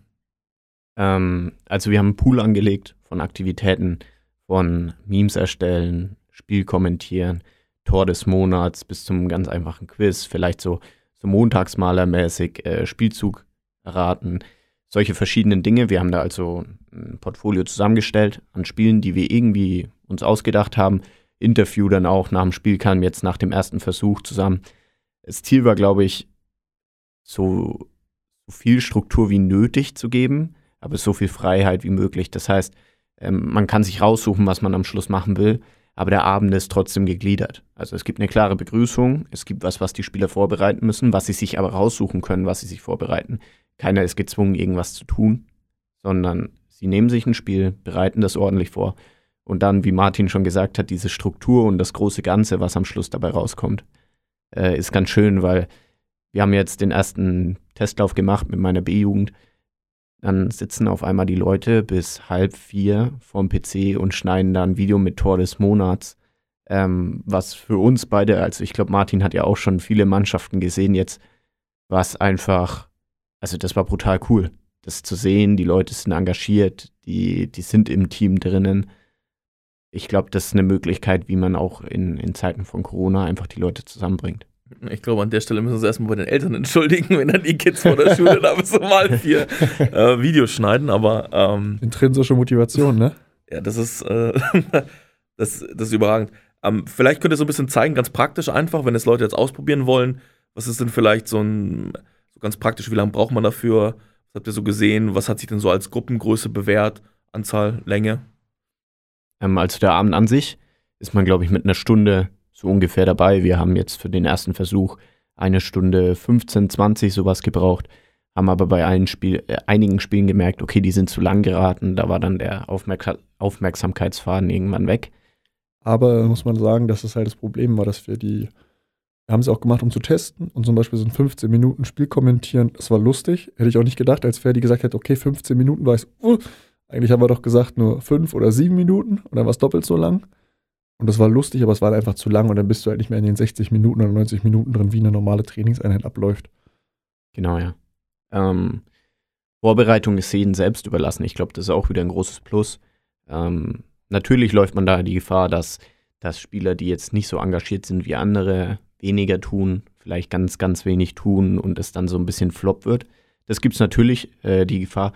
Ähm, also wir haben einen Pool angelegt von Aktivitäten, von Memes erstellen, Spiel kommentieren, Tor des Monats bis zum ganz einfachen Quiz, vielleicht so, so montagsmalermäßig äh, Spielzug erraten, solche verschiedenen Dinge. Wir haben da also ein Portfolio zusammengestellt an Spielen, die wir irgendwie uns ausgedacht haben. Interview dann auch nach dem Spiel kam jetzt nach dem ersten Versuch zusammen. Das Ziel war, glaube ich, so viel Struktur wie nötig zu geben, aber so viel Freiheit wie möglich. Das heißt, ähm, man kann sich raussuchen, was man am Schluss machen will, aber der Abend ist trotzdem gegliedert. Also es gibt eine klare Begrüßung, es gibt was, was die Spieler vorbereiten müssen, was sie sich aber raussuchen können, was sie sich vorbereiten. Keiner ist gezwungen, irgendwas zu tun, sondern sie nehmen sich ein Spiel, bereiten das ordentlich vor und dann, wie Martin schon gesagt hat, diese Struktur und das große Ganze, was am Schluss dabei rauskommt, äh, ist ganz schön, weil wir haben jetzt den ersten Testlauf gemacht mit meiner B-Jugend. Dann sitzen auf einmal die Leute bis halb vier vorm PC und schneiden da ein Video mit Tor des Monats. Ähm, was für uns beide, also ich glaube, Martin hat ja auch schon viele Mannschaften gesehen jetzt, was einfach, also das war brutal cool, das zu sehen. Die Leute sind engagiert, die, die sind im Team drinnen ich glaube, das ist eine Möglichkeit, wie man auch in, in Zeiten von Corona einfach die Leute zusammenbringt. Ich glaube, an der Stelle müssen wir uns erstmal bei den Eltern entschuldigen, wenn dann die Kids vor der Schule da so mal vier äh, Videos schneiden, aber. Ähm, Intrinsische Motivation, ne? Ja, das ist, äh, das, das ist überragend. Ähm, vielleicht könnt ihr so ein bisschen zeigen, ganz praktisch einfach, wenn es Leute jetzt ausprobieren wollen. Was ist denn vielleicht so ein, so ganz praktisch, wie lange braucht man dafür? Was habt ihr so gesehen? Was hat sich denn so als Gruppengröße bewährt? Anzahl, Länge? Ähm, also der Abend an sich ist man, glaube ich, mit einer Stunde so ungefähr dabei. Wir haben jetzt für den ersten Versuch eine Stunde 15, 20 sowas gebraucht, haben aber bei Spiel, äh, einigen Spielen gemerkt, okay, die sind zu lang geraten. Da war dann der Aufmerk Aufmerksamkeitsfaden irgendwann weg. Aber muss man sagen, dass es halt das Problem war, dass wir die, wir haben es auch gemacht, um zu testen und zum Beispiel so ein 15 Minuten Spiel kommentieren, das war lustig. Hätte ich auch nicht gedacht, als Ferdi gesagt hätte, okay, 15 Minuten war ich uh, eigentlich haben wir doch gesagt nur fünf oder sieben Minuten und dann war es doppelt so lang. Und das war lustig, aber es war einfach zu lang und dann bist du halt nicht mehr in den 60 Minuten oder 90 Minuten drin, wie eine normale Trainingseinheit abläuft. Genau, ja. Ähm, Vorbereitung ist jeden selbst überlassen. Ich glaube, das ist auch wieder ein großes Plus. Ähm, natürlich läuft man da die Gefahr, dass, dass Spieler, die jetzt nicht so engagiert sind wie andere, weniger tun, vielleicht ganz, ganz wenig tun und es dann so ein bisschen flop wird. Das gibt es natürlich, äh, die Gefahr.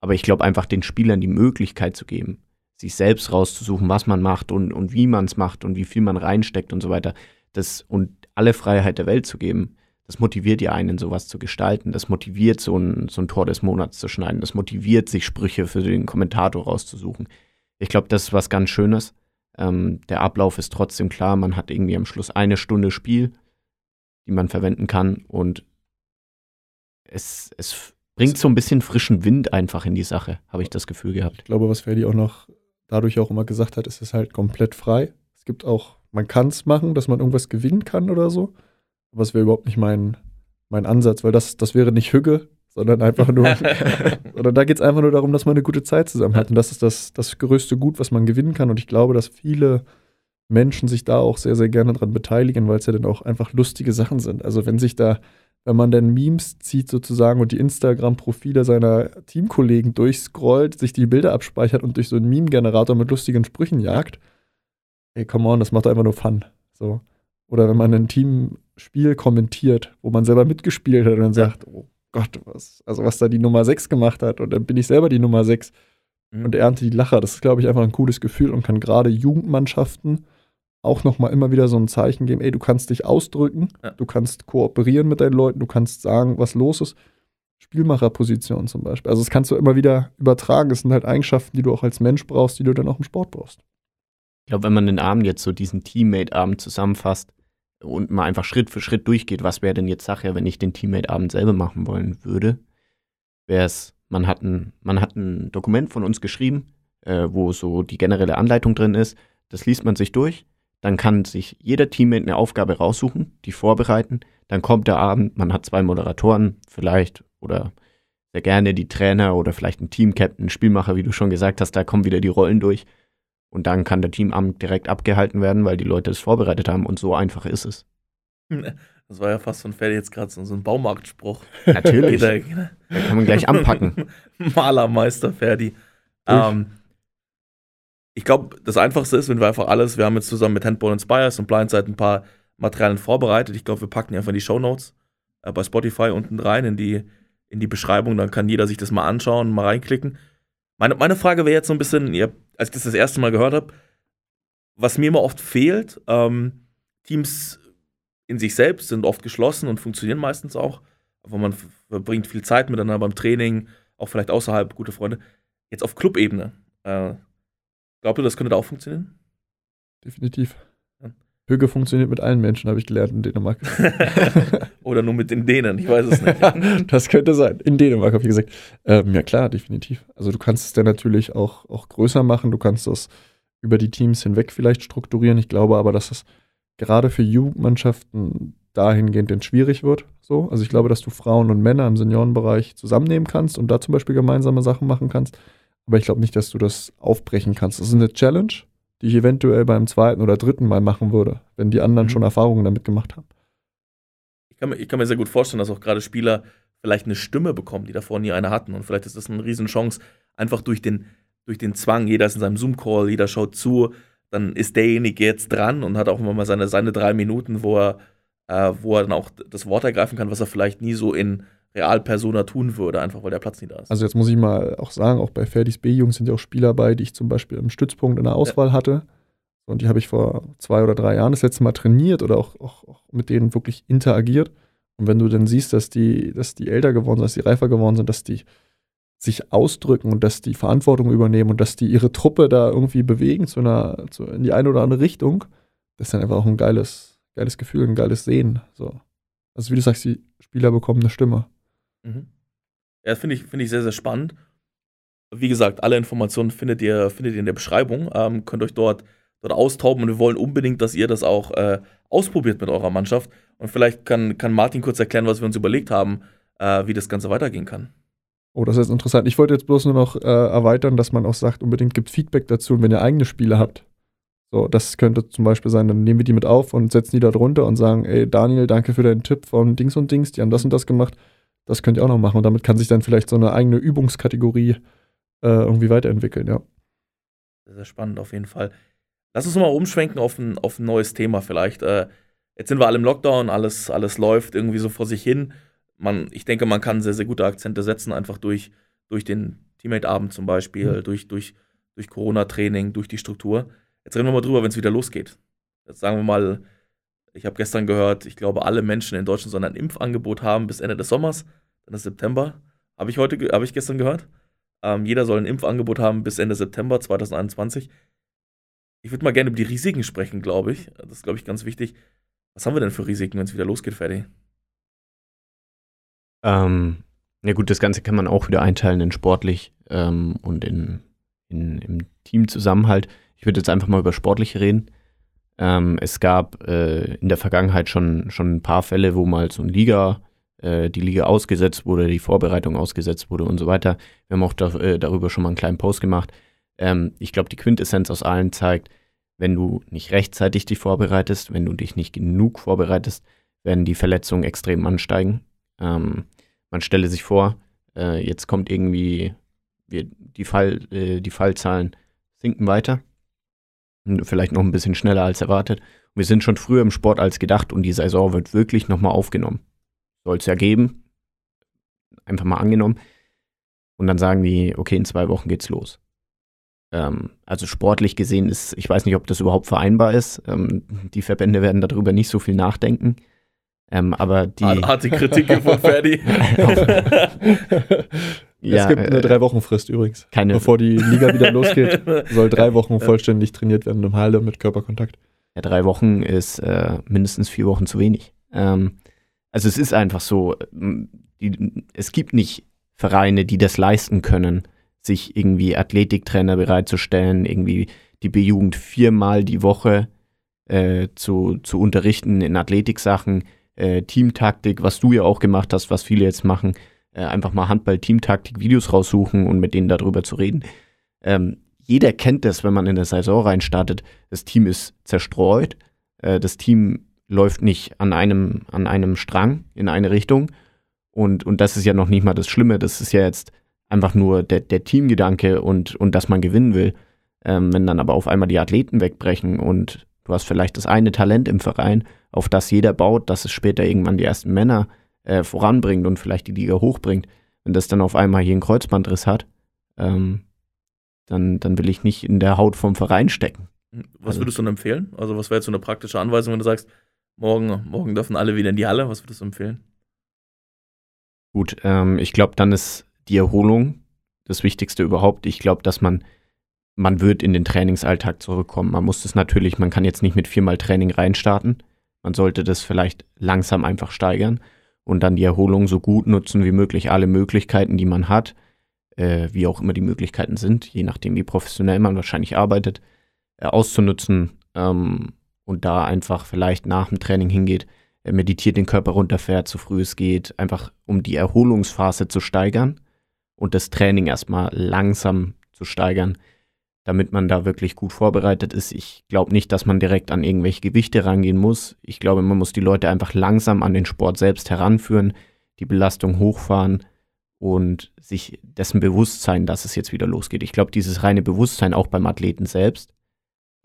Aber ich glaube einfach den Spielern die Möglichkeit zu geben, sich selbst rauszusuchen, was man macht und, und wie man es macht und wie viel man reinsteckt und so weiter. Das, und alle Freiheit der Welt zu geben, das motiviert ja einen, sowas zu gestalten. Das motiviert, so ein, so ein Tor des Monats zu schneiden. Das motiviert, sich Sprüche für den Kommentator rauszusuchen. Ich glaube, das ist was ganz Schönes. Ähm, der Ablauf ist trotzdem klar. Man hat irgendwie am Schluss eine Stunde Spiel, die man verwenden kann. Und es, es bringt so ein bisschen frischen Wind einfach in die Sache, habe ich das Gefühl gehabt. Ich glaube, was Ferdi auch noch dadurch auch immer gesagt hat, ist es halt komplett frei. Es gibt auch, man kann es machen, dass man irgendwas gewinnen kann oder so. Aber es wäre überhaupt nicht mein, mein Ansatz, weil das, das wäre nicht Hügge, sondern einfach nur, oder da geht es einfach nur darum, dass man eine gute Zeit zusammen hat. Und das ist das, das größte Gut, was man gewinnen kann. Und ich glaube, dass viele Menschen sich da auch sehr, sehr gerne dran beteiligen, weil es ja dann auch einfach lustige Sachen sind. Also wenn sich da wenn man dann Memes zieht sozusagen und die Instagram-Profile seiner Teamkollegen durchscrollt, sich die Bilder abspeichert und durch so einen Meme-Generator mit lustigen Sprüchen jagt, ey, come on, das macht einfach nur Fun. So. Oder wenn man ein Teamspiel kommentiert, wo man selber mitgespielt hat und dann sagt, oh Gott, was, also was da die Nummer 6 gemacht hat und dann bin ich selber die Nummer 6 mhm. und ernte die Lacher. Das ist, glaube ich, einfach ein cooles Gefühl und kann gerade Jugendmannschaften auch nochmal immer wieder so ein Zeichen geben, ey, du kannst dich ausdrücken, ja. du kannst kooperieren mit deinen Leuten, du kannst sagen, was los ist. Spielmacherposition zum Beispiel. Also das kannst du immer wieder übertragen. Das sind halt Eigenschaften, die du auch als Mensch brauchst, die du dann auch im Sport brauchst. Ich glaube, wenn man den Abend jetzt so diesen Teammate-Abend zusammenfasst und mal einfach Schritt für Schritt durchgeht, was wäre denn jetzt Sache, wenn ich den Teammate-Abend selber machen wollen würde, wäre es, man hat ein, man hat ein Dokument von uns geschrieben, äh, wo so die generelle Anleitung drin ist. Das liest man sich durch dann kann sich jeder Teammate eine Aufgabe raussuchen, die vorbereiten. Dann kommt der Abend, man hat zwei Moderatoren vielleicht oder sehr gerne die Trainer oder vielleicht ein Team-Captain, Spielmacher, wie du schon gesagt hast, da kommen wieder die Rollen durch. Und dann kann der Teamabend direkt abgehalten werden, weil die Leute es vorbereitet haben und so einfach ist es. Das war ja fast von Ferdi jetzt gerade so ein Baumarktspruch. Natürlich. da kann man gleich anpacken. Malermeister Ferdi. Ähm, ich glaube, das Einfachste ist, wenn wir einfach alles, wir haben jetzt zusammen mit Handball Inspires und Blindside ein paar Materialien vorbereitet. Ich glaube, wir packen die einfach in die Show Notes äh, bei Spotify unten rein in die, in die Beschreibung. Dann kann jeder sich das mal anschauen, mal reinklicken. Meine, meine Frage wäre jetzt so ein bisschen, ihr, als ich das das erste Mal gehört habe, was mir immer oft fehlt, ähm, Teams in sich selbst sind oft geschlossen und funktionieren meistens auch. wo man verbringt viel Zeit miteinander beim Training, auch vielleicht außerhalb, gute Freunde. Jetzt auf Clubebene. Äh, glaubt ihr, das könnte da auch funktionieren? Definitiv. Ja. Hüge funktioniert mit allen Menschen, habe ich gelernt in Dänemark. Oder nur mit den Dänen? Ich weiß es nicht. das könnte sein. In Dänemark habe ich gesagt. Ähm, ja klar, definitiv. Also du kannst es dann natürlich auch, auch größer machen. Du kannst das über die Teams hinweg vielleicht strukturieren. Ich glaube aber, dass es gerade für Jugendmannschaften dahingehend denn schwierig wird. So. Also ich glaube, dass du Frauen und Männer im Seniorenbereich zusammennehmen kannst und da zum Beispiel gemeinsame Sachen machen kannst. Aber ich glaube nicht, dass du das aufbrechen kannst. Das ist eine Challenge, die ich eventuell beim zweiten oder dritten Mal machen würde, wenn die anderen Mhm. schon Erfahrungen damit gemacht haben. Ich kann, mir, ich kann mir sehr gut vorstellen, dass auch gerade Spieler vielleicht eine Stimme bekommen, die davor nie eine hatten. Und vielleicht ist das eine Riesenchance, einfach durch den, durch den Zwang, jeder ist in seinem Zoom-Call, jeder schaut zu, dann ist derjenige jetzt dran und hat auch immer mal seine, seine drei Minuten, wo er, äh, wo er dann auch das Wort ergreifen kann, was er vielleicht nie so in Realpersona tun würde, einfach weil der Platz nie da ist. Also jetzt muss ich mal auch sagen, auch bei Ferdis B-Jungs sind ja auch Spieler bei, die ich zum Beispiel im Stützpunkt in der Auswahl hatte. Und die habe ich vor zwei oder drei Jahren das letzte Mal trainiert oder auch, auch, auch mit denen wirklich interagiert. Und wenn du dann siehst, dass die, dass die älter geworden sind, dass die reifer geworden sind, dass die sich ausdrücken und dass die Verantwortung übernehmen und dass die ihre Truppe da irgendwie bewegen zu einer, zu, in die eine oder andere Richtung, das ist dann einfach auch ein geiles, geiles Gefühl, ein geiles Sehen. So. Also wie du sagst, die Spieler bekommen eine Stimme. Mhm. Ja, das finde ich, finde ich sehr, sehr spannend. Wie gesagt, alle Informationen findet ihr, findet ihr in der Beschreibung. Ähm, könnt euch dort, dort austoben und wir wollen unbedingt, dass ihr das auch äh, ausprobiert mit eurer Mannschaft. Und vielleicht kann, kann Martin kurz erklären, was wir uns überlegt haben, äh, wie das Ganze weitergehen kann. Oh, das ist interessant. Ich wollte jetzt bloß nur noch äh, erweitern, dass man auch sagt, unbedingt gibt Feedback dazu, und wenn ihr eigene Spiele habt. So, das könnte zum Beispiel sein, dann nehmen wir die mit auf und setzen die da drunter und sagen, ey, Daniel, danke für deinen Tipp von Dings und Dings, die haben das und das gemacht. Das könnt ihr auch noch machen. Und damit kann sich dann vielleicht so eine eigene Übungskategorie äh, irgendwie weiterentwickeln, ja. Sehr, spannend auf jeden Fall. Lass uns mal umschwenken auf ein, auf ein neues Thema vielleicht. Äh, jetzt sind wir alle im Lockdown, alles, alles läuft irgendwie so vor sich hin. Man, ich denke, man kann sehr, sehr gute Akzente setzen, einfach durch, durch den Teammate-Abend zum Beispiel, Mhm. durch, durch, durch Corona-Training, durch die Struktur. Jetzt reden wir mal drüber, wenn es wieder losgeht. Jetzt sagen wir mal, ich habe gestern gehört, ich glaube, alle Menschen in Deutschland sollen ein Impfangebot haben bis Ende des Sommers, dann ist September. Habe ich heute, habe ich gestern gehört. Ähm, jeder soll ein Impfangebot haben bis Ende September 2021. Ich würde mal gerne über die Risiken sprechen, glaube ich. Das ist, glaube ich, ganz wichtig. Was haben wir denn für Risiken, wenn es wieder losgeht, Ferdi? Ähm, ja gut, das Ganze kann man auch wieder einteilen in sportlich ähm, und in, in, im Teamzusammenhalt. Ich würde jetzt einfach mal über sportliche reden. Ähm, es gab äh, in der Vergangenheit schon, schon ein paar Fälle, wo mal so ein Liga, äh, die Liga ausgesetzt wurde, die Vorbereitung ausgesetzt wurde und so weiter. Wir haben auch da, äh, darüber schon mal einen kleinen Post gemacht. Ähm, ich glaube, die Quintessenz aus allen zeigt, wenn du nicht rechtzeitig dich vorbereitest, wenn du dich nicht genug vorbereitest, werden die Verletzungen extrem ansteigen. Ähm, man stelle sich vor, äh, jetzt kommt irgendwie, wir, die, Fall, äh, die Fallzahlen sinken weiter. Und Vielleicht noch ein bisschen schneller als erwartet. Wir sind schon früher im Sport als gedacht und die Saison wird wirklich nochmal aufgenommen. Soll es ja geben. Einfach mal angenommen. Und dann sagen die, okay, in zwei Wochen geht's los. Ähm, also sportlich gesehen ist, ich weiß nicht, ob das überhaupt vereinbar ist. Ähm, die Verbände werden darüber nicht so viel nachdenken. Ähm, aber die. Harte Kritik von Ferdi. es gibt eine äh, drei Wochen Frist übrigens. keine, Bevor die Liga wieder losgeht, soll drei Wochen vollständig trainiert werden im Halle mit Körperkontakt. Ja, drei Wochen ist äh, mindestens vier Wochen zu wenig. Ähm, also es ist einfach so, ähm, die, es gibt nicht Vereine, die das leisten können, sich irgendwie Athletiktrainer bereitzustellen, irgendwie die B-Jugend viermal die Woche äh, zu, zu unterrichten in Athletiksachen, äh, Teamtaktik, was du ja auch gemacht hast, was viele jetzt machen, äh, einfach mal Handball-Teamtaktik-Videos raussuchen und mit denen darüber zu reden. Ähm, jeder kennt das, wenn man in der Saison reinstartet. Das Team ist zerstreut, äh, das Team läuft nicht an einem, an einem Strang in eine Richtung. Und, und das ist ja noch nicht mal das Schlimme. Das ist ja jetzt einfach nur der, der Teamgedanke und, und dass man gewinnen will. Ähm, wenn dann aber auf einmal die Athleten wegbrechen und du hast vielleicht das eine Talent im Verein, auf das jeder baut, dass es später irgendwann die ersten Männer äh, voranbringt und vielleicht die Liga hochbringt. Wenn das dann auf einmal hier einen Kreuzbandriss hat, ähm, dann, dann will ich nicht in der Haut vom Verein stecken. Was Also- würdest du denn empfehlen? Also, was wäre jetzt so eine praktische Anweisung, wenn du sagst, morgen, morgen dürfen alle wieder in die Halle? Was würdest du empfehlen? Gut, ähm, ich glaube, dann ist die Erholung das Wichtigste überhaupt. Ich glaube, dass man, man wird in den Trainingsalltag zurückkommen. Man muss das natürlich, man kann jetzt nicht mit viermal Training reinstarten. Man sollte das vielleicht langsam einfach steigern und dann die Erholung so gut nutzen wie möglich, alle Möglichkeiten, die man hat, äh, wie auch immer die Möglichkeiten sind, je nachdem, wie professionell man wahrscheinlich arbeitet, äh, auszunutzen ähm, und da einfach vielleicht nach dem Training hingeht, äh, meditiert, den Körper runterfährt, so früh es geht, einfach um die Erholungsphase zu steigern und das Training erstmal langsam zu steigern, damit man da wirklich gut vorbereitet ist. Ich glaube nicht, dass man direkt an irgendwelche Gewichte rangehen muss. Ich glaube, man muss die Leute einfach langsam an den Sport selbst heranführen, die Belastung hochfahren und sich dessen bewusst sein, dass es jetzt wieder losgeht. Ich glaube, dieses reine Bewusstsein auch beim Athleten selbst,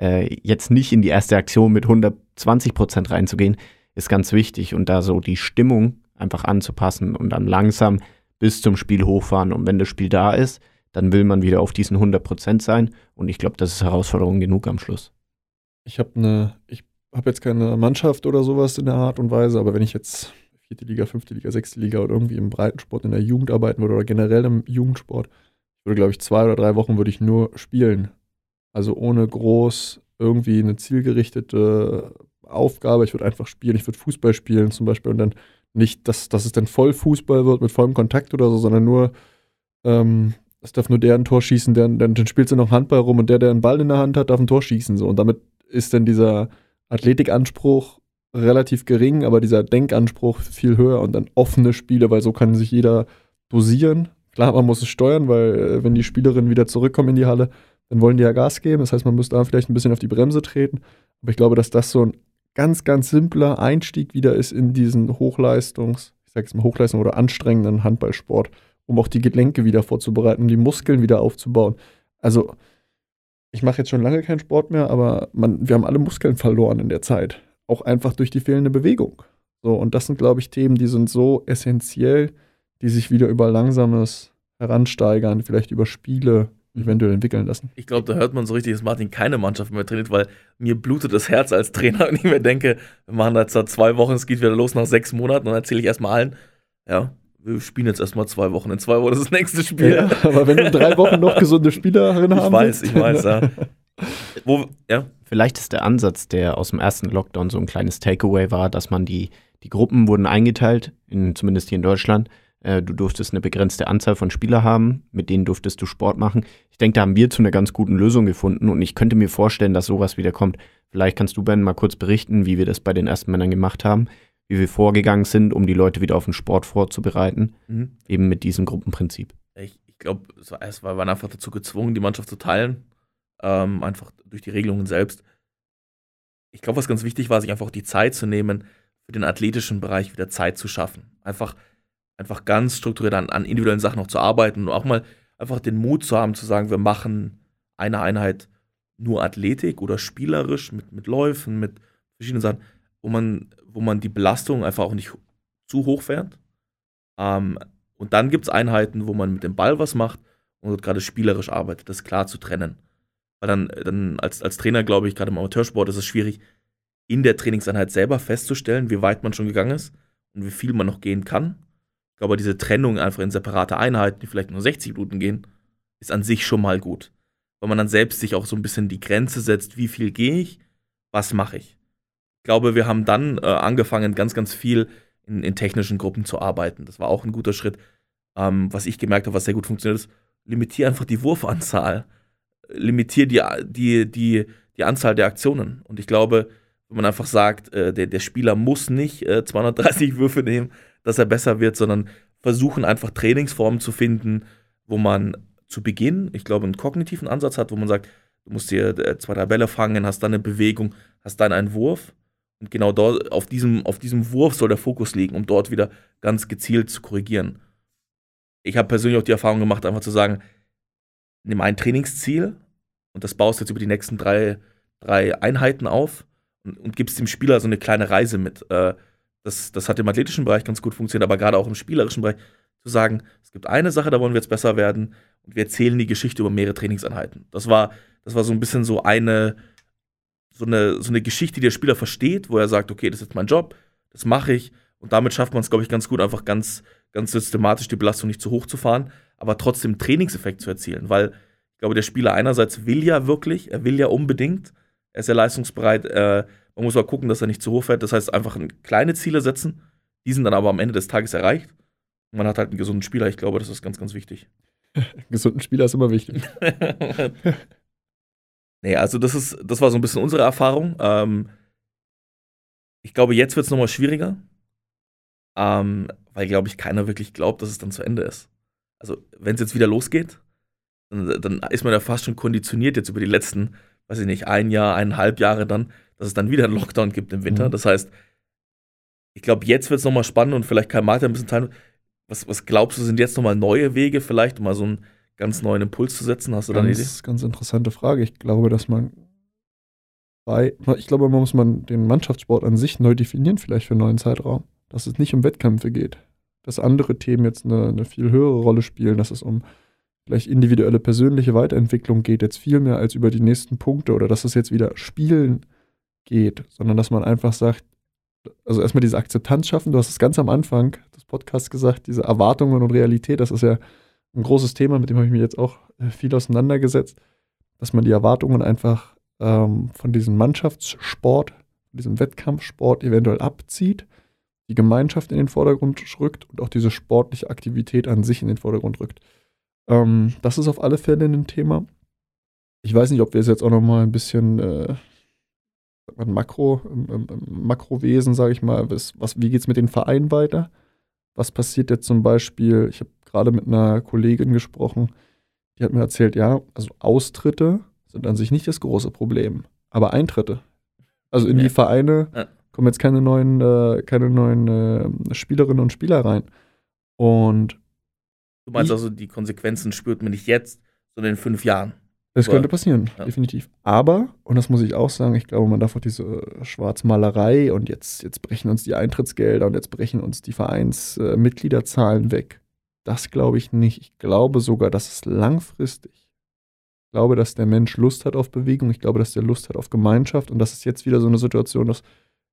äh, jetzt nicht in die erste Aktion mit 120 Prozent reinzugehen, ist ganz wichtig und da so die Stimmung einfach anzupassen und dann langsam bis zum Spiel hochfahren. Und wenn das Spiel da ist, dann will man wieder auf diesen 100 Prozent sein. Und ich glaube, das ist Herausforderung genug am Schluss. Ich habe eine, ich jetzt keine Mannschaft oder sowas in der Art und Weise, aber wenn ich jetzt vierte Liga, fünfte Liga, sechste Liga oder irgendwie im Breitensport in der Jugend arbeiten würde oder generell im Jugendsport, würde, glaube ich, zwei oder drei Wochen würde ich nur spielen. Also ohne groß irgendwie eine zielgerichtete Aufgabe. Ich würde einfach spielen. Ich würde Fußball spielen zum Beispiel und dann nicht, dass, dass es dann voll Fußball wird mit vollem Kontakt oder so, sondern nur, ähm, es darf nur der ein Tor schießen, der, dann, dann spielst du noch Handball rum und der, der einen Ball in der Hand hat, darf ein Tor schießen. So. Und damit ist dann dieser Athletikanspruch relativ gering, aber dieser Denkanspruch viel höher und dann offene Spiele, weil so kann sich jeder dosieren. Klar, man muss es steuern, weil äh, wenn die Spielerinnen wieder zurückkommen in die Halle, dann wollen die ja Gas geben. Das heißt, man muss da vielleicht ein bisschen auf die Bremse treten. Aber ich glaube, dass das so ein ganz, ganz simpler Einstieg wieder ist in diesen Hochleistungs-, ich sag jetzt mal Hochleistung oder anstrengenden Handballsport, um auch die Gelenke wieder vorzubereiten, um die Muskeln wieder aufzubauen. Also, ich mache jetzt schon lange keinen Sport mehr, aber man, wir haben alle Muskeln verloren in der Zeit. Auch einfach durch die fehlende Bewegung. So, und das sind, glaube ich, Themen, die sind so essentiell, die sich wieder über langsames Heransteigern, vielleicht über Spiele eventuell entwickeln lassen. Ich glaube, da hört man so richtig, dass Martin keine Mannschaft mehr trainiert, weil mir blutet das Herz als Trainer, wenn ich mir denke, wir machen jetzt seit zwei Wochen, es geht wieder los nach sechs Monaten und dann erzähle ich erstmal allen, ja, wir spielen jetzt erstmal zwei Wochen. In zwei Wochen ist das nächste Spiel. Ja, aber wenn du drei Wochen noch gesunde Spielerinnen haben Ich weiß, ich weiß, ja. Wo, ja. Vielleicht ist der Ansatz, der aus dem ersten Lockdown so ein kleines Takeaway war, dass man die, die Gruppen wurden eingeteilt, in, zumindest hier in Deutschland, äh, du durftest eine begrenzte Anzahl von Spieler haben, mit denen durftest du Sport machen. Ich denke, da haben wir zu einer ganz guten Lösung gefunden und ich könnte mir vorstellen, dass sowas wieder kommt. Vielleicht kannst du, Ben, mal kurz berichten, wie wir das bei den ersten Männern gemacht haben, wie wir vorgegangen sind, um die Leute wieder auf den Sport vorzubereiten, mhm. eben mit diesem Gruppenprinzip. Ich, ich glaube, es war, waren einfach dazu gezwungen, die Mannschaft zu teilen, ähm, einfach durch die Regelungen selbst. Ich glaube, was ganz wichtig war, sich einfach die Zeit zu nehmen, für den athletischen Bereich wieder Zeit zu schaffen. Einfach einfach ganz strukturiert an, an individuellen Sachen noch zu arbeiten und auch mal einfach den Mut zu haben, zu sagen, wir machen eine Einheit nur Athletik oder spielerisch mit, mit Läufen, mit verschiedenen Sachen, wo man, wo man die Belastung einfach auch nicht zu hoch fährt. Ähm, und dann gibt es Einheiten, wo man mit dem Ball was macht und gerade spielerisch arbeitet. Das klar zu trennen. Weil dann, dann als, als Trainer, glaube ich, gerade im Amateursport ist es schwierig, in der Trainingseinheit selber festzustellen, wie weit man schon gegangen ist und wie viel man noch gehen kann glaube, diese Trennung einfach in separate Einheiten, die vielleicht nur 60 Minuten gehen, ist an sich schon mal gut. Weil man dann selbst sich auch so ein bisschen die Grenze setzt, wie viel gehe ich, was mache ich. Ich glaube, wir haben dann äh, angefangen, ganz, ganz viel in, in, technischen Gruppen zu arbeiten. Das war auch ein guter Schritt. Ähm, was ich gemerkt habe, was sehr gut funktioniert, ist, limitiere einfach die Wurfanzahl. Limitiere die, die, die, die Anzahl der Aktionen. Und ich glaube, wenn man einfach sagt, äh, der, der Spieler muss nicht äh, 230 Würfe nehmen, dass er besser wird, sondern versuchen einfach Trainingsformen zu finden, wo man zu Beginn, ich glaube, einen kognitiven Ansatz hat, wo man sagt, du musst dir äh, zwei, drei Bälle fangen, hast dann eine Bewegung, hast dann einen Wurf. Und genau dort, auf diesem, auf diesem Wurf soll der Fokus liegen, um dort wieder ganz gezielt zu korrigieren. Ich habe persönlich auch die Erfahrung gemacht, einfach zu sagen, nimm ein Trainingsziel und das baust jetzt über die nächsten drei, drei Einheiten auf und, und gibst dem Spieler so eine kleine Reise mit. Äh, das, das hat im athletischen Bereich ganz gut funktioniert, aber gerade auch im spielerischen Bereich, zu sagen, es gibt eine Sache, da wollen wir jetzt besser werden und wir erzählen die Geschichte über mehrere Trainingseinheiten. Das war, das war so ein bisschen so eine, so eine, so eine Geschichte, die der Spieler versteht, wo er sagt, okay, das ist jetzt mein Job, das mache ich. Und damit schafft man es, glaube ich, ganz gut, einfach ganz, ganz systematisch die Belastung nicht zu hoch zu fahren, aber trotzdem Trainingseffekt zu erzielen, weil ich glaube, der Spieler einerseits will ja wirklich, er will ja unbedingt, er ist ja leistungsbereit, äh, man muss mal gucken, dass er nicht zu hoch fährt, das heißt einfach kleine Ziele setzen, die sind dann aber am Ende des Tages erreicht. Und man hat halt einen gesunden Spieler, ich glaube, das ist ganz, ganz wichtig. Gesunden Spieler ist immer wichtig. nee, also das ist, das war so ein bisschen unsere Erfahrung. Ähm, ich glaube, jetzt wird es nochmal schwieriger, ähm, weil, glaube ich, keiner wirklich glaubt, dass es dann zu Ende ist. Also, wenn es jetzt wieder losgeht, dann, dann, ist man ja fast schon konditioniert jetzt über die letzten, weiß ich nicht, ein Jahr, eineinhalb Jahre dann, dass es dann wieder einen Lockdown gibt im Winter. Mhm. Das heißt, ich glaube, jetzt wird es nochmal spannend und vielleicht kann Martin ein bisschen teilen. Was, was glaubst du, sind jetzt nochmal neue Wege, vielleicht mal so einen ganz neuen Impuls zu setzen? Hast du ganz, da eine Idee? Ganz interessante Frage. Ich glaube, dass man bei, ich glaube, man muss man den Mannschaftssport an sich neu definieren, vielleicht für einen neuen Zeitraum. Dass es nicht um Wettkämpfe geht. Dass andere Themen jetzt eine, eine viel höhere Rolle spielen, dass es um vielleicht individuelle persönliche Weiterentwicklung geht, jetzt viel mehr als über die nächsten Punkte oder dass es jetzt wieder Spielen geht, sondern dass man einfach sagt, also erstmal diese Akzeptanz schaffen. Du hast es ganz am Anfang des Podcasts gesagt, diese Erwartungen und Realität, das ist ja ein großes Thema, mit dem habe ich mich jetzt auch äh, viel auseinandergesetzt, dass man die Erwartungen einfach ähm, von diesem Mannschaftssport, diesem Wettkampfsport eventuell abzieht, die Gemeinschaft in den Vordergrund rückt und auch diese sportliche Aktivität an sich in den Vordergrund rückt. Ähm, das ist auf alle Fälle ein Thema. Ich weiß nicht, ob wir es jetzt auch noch mal ein bisschen äh, Makro, im, im Makrowesen, sage ich mal, was, was, wie geht es mit den Vereinen weiter? Was passiert jetzt zum Beispiel? Ich habe gerade mit einer Kollegin gesprochen, die hat mir erzählt, ja, also Austritte sind an sich nicht das große Problem, aber Eintritte. Also in ja. die Vereine ja. kommen jetzt keine neuen, äh, keine neuen äh, Spielerinnen und Spieler rein. Und du meinst also, die Konsequenzen spürt man nicht jetzt, sondern in fünf Jahren. Das könnte passieren, ja. definitiv. Aber, und das muss ich auch sagen, ich glaube, man darf auch diese Schwarzmalerei und jetzt, jetzt brechen uns die Eintrittsgelder und jetzt brechen uns die Vereinsmitgliederzahlen äh, weg. Das glaube ich nicht. Ich glaube sogar, dass es langfristig, ich glaube, dass der Mensch Lust hat auf Bewegung, ich glaube, dass der Lust hat auf Gemeinschaft und das ist jetzt wieder so eine Situation, dass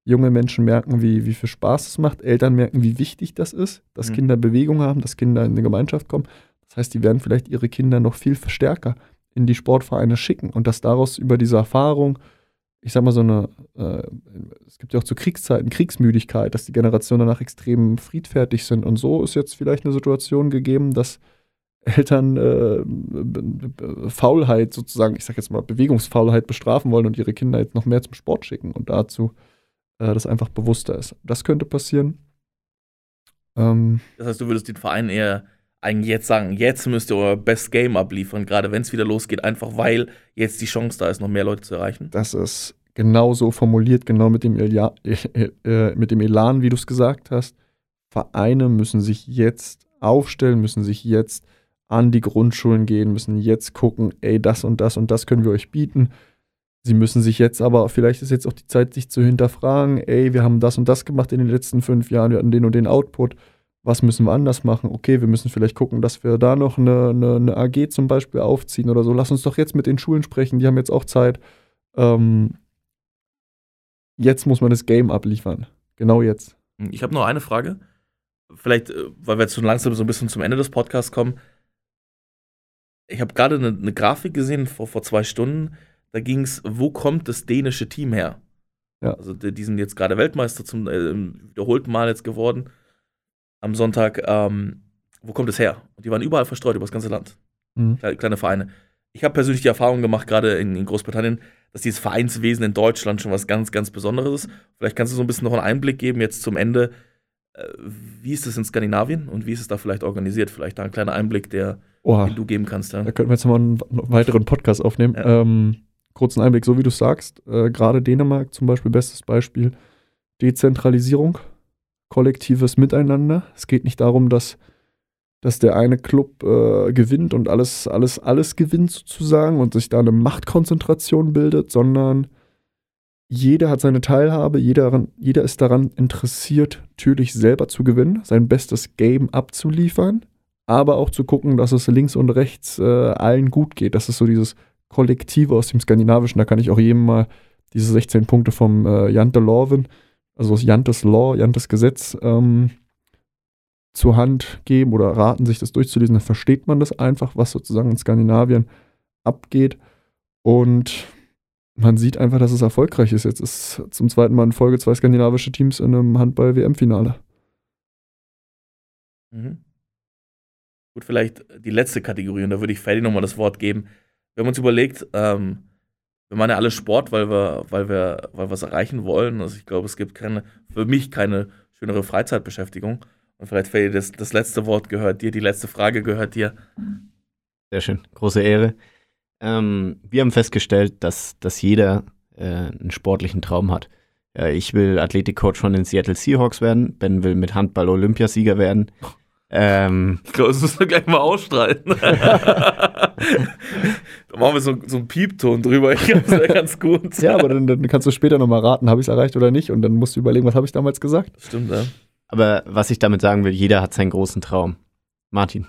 junge Menschen merken, wie, wie viel Spaß es macht, Eltern merken, wie wichtig das ist, dass mhm. Kinder Bewegung haben, dass Kinder in eine Gemeinschaft kommen. Das heißt, die werden vielleicht ihre Kinder noch viel stärker in die Sportvereine schicken und dass daraus über diese Erfahrung, ich sag mal so eine, äh, es gibt ja auch zu Kriegszeiten Kriegsmüdigkeit, dass die Generationen danach extrem friedfertig sind und so ist jetzt vielleicht eine Situation gegeben, dass Eltern äh, Faulheit sozusagen, ich sag jetzt mal Bewegungsfaulheit bestrafen wollen und ihre Kinder jetzt noch mehr zum Sport schicken und dazu äh, das einfach bewusster ist. Das könnte passieren. Ähm, das heißt, du würdest den Verein eher eigentlich jetzt sagen, jetzt müsst ihr euer Best Game abliefern, gerade wenn es wieder losgeht, einfach weil jetzt die Chance da ist, noch mehr Leute zu erreichen? Das ist genau so formuliert, genau mit dem, Elia, äh, äh, mit dem Elan, wie du es gesagt hast. Vereine müssen sich jetzt aufstellen, müssen sich jetzt an die Grundschulen gehen, müssen jetzt gucken, ey, das und das und das können wir euch bieten. Sie müssen sich jetzt aber, vielleicht ist jetzt auch die Zeit, sich zu hinterfragen, ey, wir haben das und das gemacht in den letzten fünf Jahren, wir hatten den und den Output was müssen wir anders machen? Okay, wir müssen vielleicht gucken, dass wir da noch eine, eine, eine, AG zum Beispiel aufziehen oder so. Lass uns doch jetzt mit den Schulen sprechen, die haben jetzt auch Zeit. Ähm, jetzt muss man das Game abliefern. Genau jetzt. Ich habe noch eine Frage. Vielleicht, äh, weil wir jetzt schon langsam so ein bisschen zum Ende des Podcasts kommen. Ich habe gerade eine, eine, Grafik gesehen vor, vor zwei Stunden. Da ging es, wo kommt das dänische Team her? Ja. Also die, die sind jetzt gerade Weltmeister zum äh, wiederholten Mal jetzt geworden am Sonntag, ähm, wo kommt es her? Und die waren überall verstreut über das ganze Land. Mhm. Kleine Vereine. Ich habe persönlich die Erfahrung gemacht, gerade in, in, Großbritannien, dass dieses Vereinswesen in Deutschland schon was ganz, ganz Besonderes ist. Vielleicht kannst du so ein bisschen noch einen Einblick geben, jetzt zum Ende. Äh, wie ist es in Skandinavien und wie ist es da vielleicht organisiert? Vielleicht da ein kleiner Einblick, der, den du geben kannst. Ja? Da könnten wir jetzt mal einen weiteren Podcast aufnehmen. Ja. Ähm, kurzen Einblick, so wie du sagst. Äh, gerade Dänemark zum Beispiel, bestes Beispiel. Dezentralisierung kollektives Miteinander. Es geht nicht darum, dass, dass der eine Club äh, gewinnt und alles, alles, alles gewinnt sozusagen und sich da eine Machtkonzentration bildet, sondern jeder hat seine Teilhabe, jeder, jeder ist daran interessiert, natürlich selber zu gewinnen, sein bestes Game abzuliefern, aber auch zu gucken, dass es links und rechts äh, allen gut geht. Das ist so dieses Kollektive aus dem Skandinavischen. Da kann ich auch jedem mal diese 16 Punkte vom äh, Jan de Lorven also das Jantes Law, Jantes Gesetz, ähm, zur Hand geben oder raten, sich das durchzulesen, dann versteht man das einfach, was sozusagen in Skandinavien abgeht. Und man sieht einfach, dass es erfolgreich ist. Jetzt ist zum zweiten Mal in Folge zwei skandinavische Teams in einem Handball-WM-Finale. Mhm. Gut, vielleicht die letzte Kategorie, und da würde ich Ferdi nochmal das Wort geben. Wir haben uns überlegt, ähm, wir machen ja alle Sport, weil wir, weil wir, weil wir es erreichen wollen. Also ich glaube, es gibt keine, für mich keine schönere Freizeitbeschäftigung. Und vielleicht, Ferdi, das, das letzte Wort gehört dir, die letzte Frage gehört dir. Sehr schön, große Ehre. Ähm, wir haben festgestellt, dass, dass jeder äh, einen sportlichen Traum hat. Ja, ich will Athletikcoach von den Seattle Seahawks werden. Ben will mit Handball Olympiasieger werden. Ähm, ich glaube, das müssen wir gleich mal ausstreiten. da machen wir so, so einen Piepton drüber. Ich glaube, das wäre ganz gut. ja, aber dann, dann kannst du später nochmal raten, habe ich es erreicht oder nicht. Und dann musst du überlegen, was habe ich damals gesagt. Stimmt, ja. Aber was ich damit sagen will, jeder hat seinen großen Traum. Martin,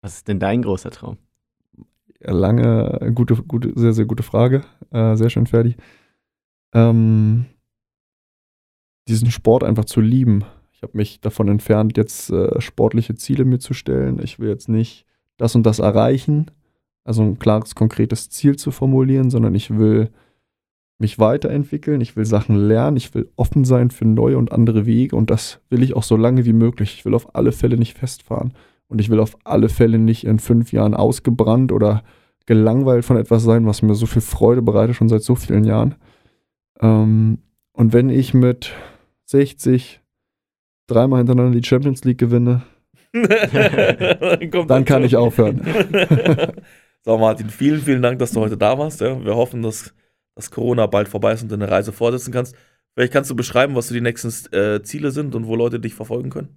was ist denn dein großer Traum? Lange, gute, gute, sehr, sehr gute Frage. Äh, sehr schön, Ferdi. Ähm, diesen Sport einfach zu lieben. Ich habe mich davon entfernt, jetzt äh, sportliche Ziele mir zu stellen. Ich will jetzt nicht das und das erreichen, also ein klares, konkretes Ziel zu formulieren, sondern ich will mich weiterentwickeln, ich will Sachen lernen, ich will offen sein für neue und andere Wege und das will ich auch so lange wie möglich. Ich will auf alle Fälle nicht festfahren und ich will auf alle Fälle nicht in fünf Jahren ausgebrannt oder gelangweilt von etwas sein, was mir so viel Freude bereitet, schon seit so vielen Jahren. Ähm, und wenn ich mit 60 dreimal hintereinander die Champions League gewinne, dann kann ich aufhören. so, Martin, vielen, vielen Dank, dass du heute da warst. Ja. Wir hoffen, dass, dass Corona bald vorbei ist und du eine Reise fortsetzen kannst. Vielleicht kannst du beschreiben, was so die nächsten äh, Ziele sind und wo Leute dich verfolgen können.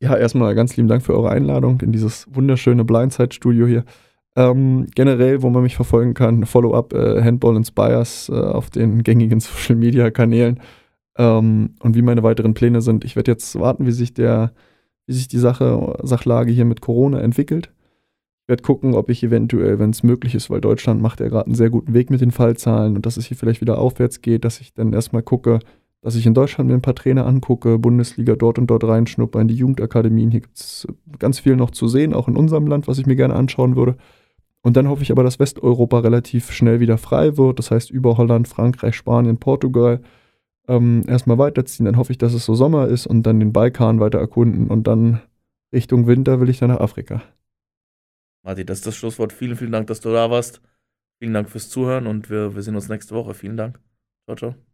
Ja, erstmal ganz lieben Dank für eure Einladung in dieses wunderschöne Blindside-Studio hier. Ähm, generell, wo man mich verfolgen kann, Follow-up äh, Handball Inspires äh, auf den gängigen Social-Media-Kanälen ähm, und wie meine weiteren Pläne sind. Ich werde jetzt warten, wie sich, der, wie sich die Sache, Sachlage hier mit Corona entwickelt. Ich werde gucken, ob ich eventuell, wenn es möglich ist, weil Deutschland macht ja gerade einen sehr guten Weg mit den Fallzahlen und dass es hier vielleicht wieder aufwärts geht, dass ich dann erstmal gucke, dass ich in Deutschland mir ein paar Trainer angucke, Bundesliga dort und dort reinschnuppere, in die Jugendakademien. Hier gibt es ganz viel noch zu sehen, auch in unserem Land, was ich mir gerne anschauen würde. Und dann hoffe ich aber, dass Westeuropa relativ schnell wieder frei wird. Das heißt, über Holland, Frankreich, Spanien, Portugal ähm, erstmal weiterziehen. Dann hoffe ich, dass es so Sommer ist und dann den Balkan weiter erkunden. Und dann Richtung Winter will ich dann nach Afrika. Martin, das ist das Schlusswort. Vielen, vielen Dank, dass du da warst. Vielen Dank fürs Zuhören und wir, wir sehen uns nächste Woche. Vielen Dank. Ciao, ciao.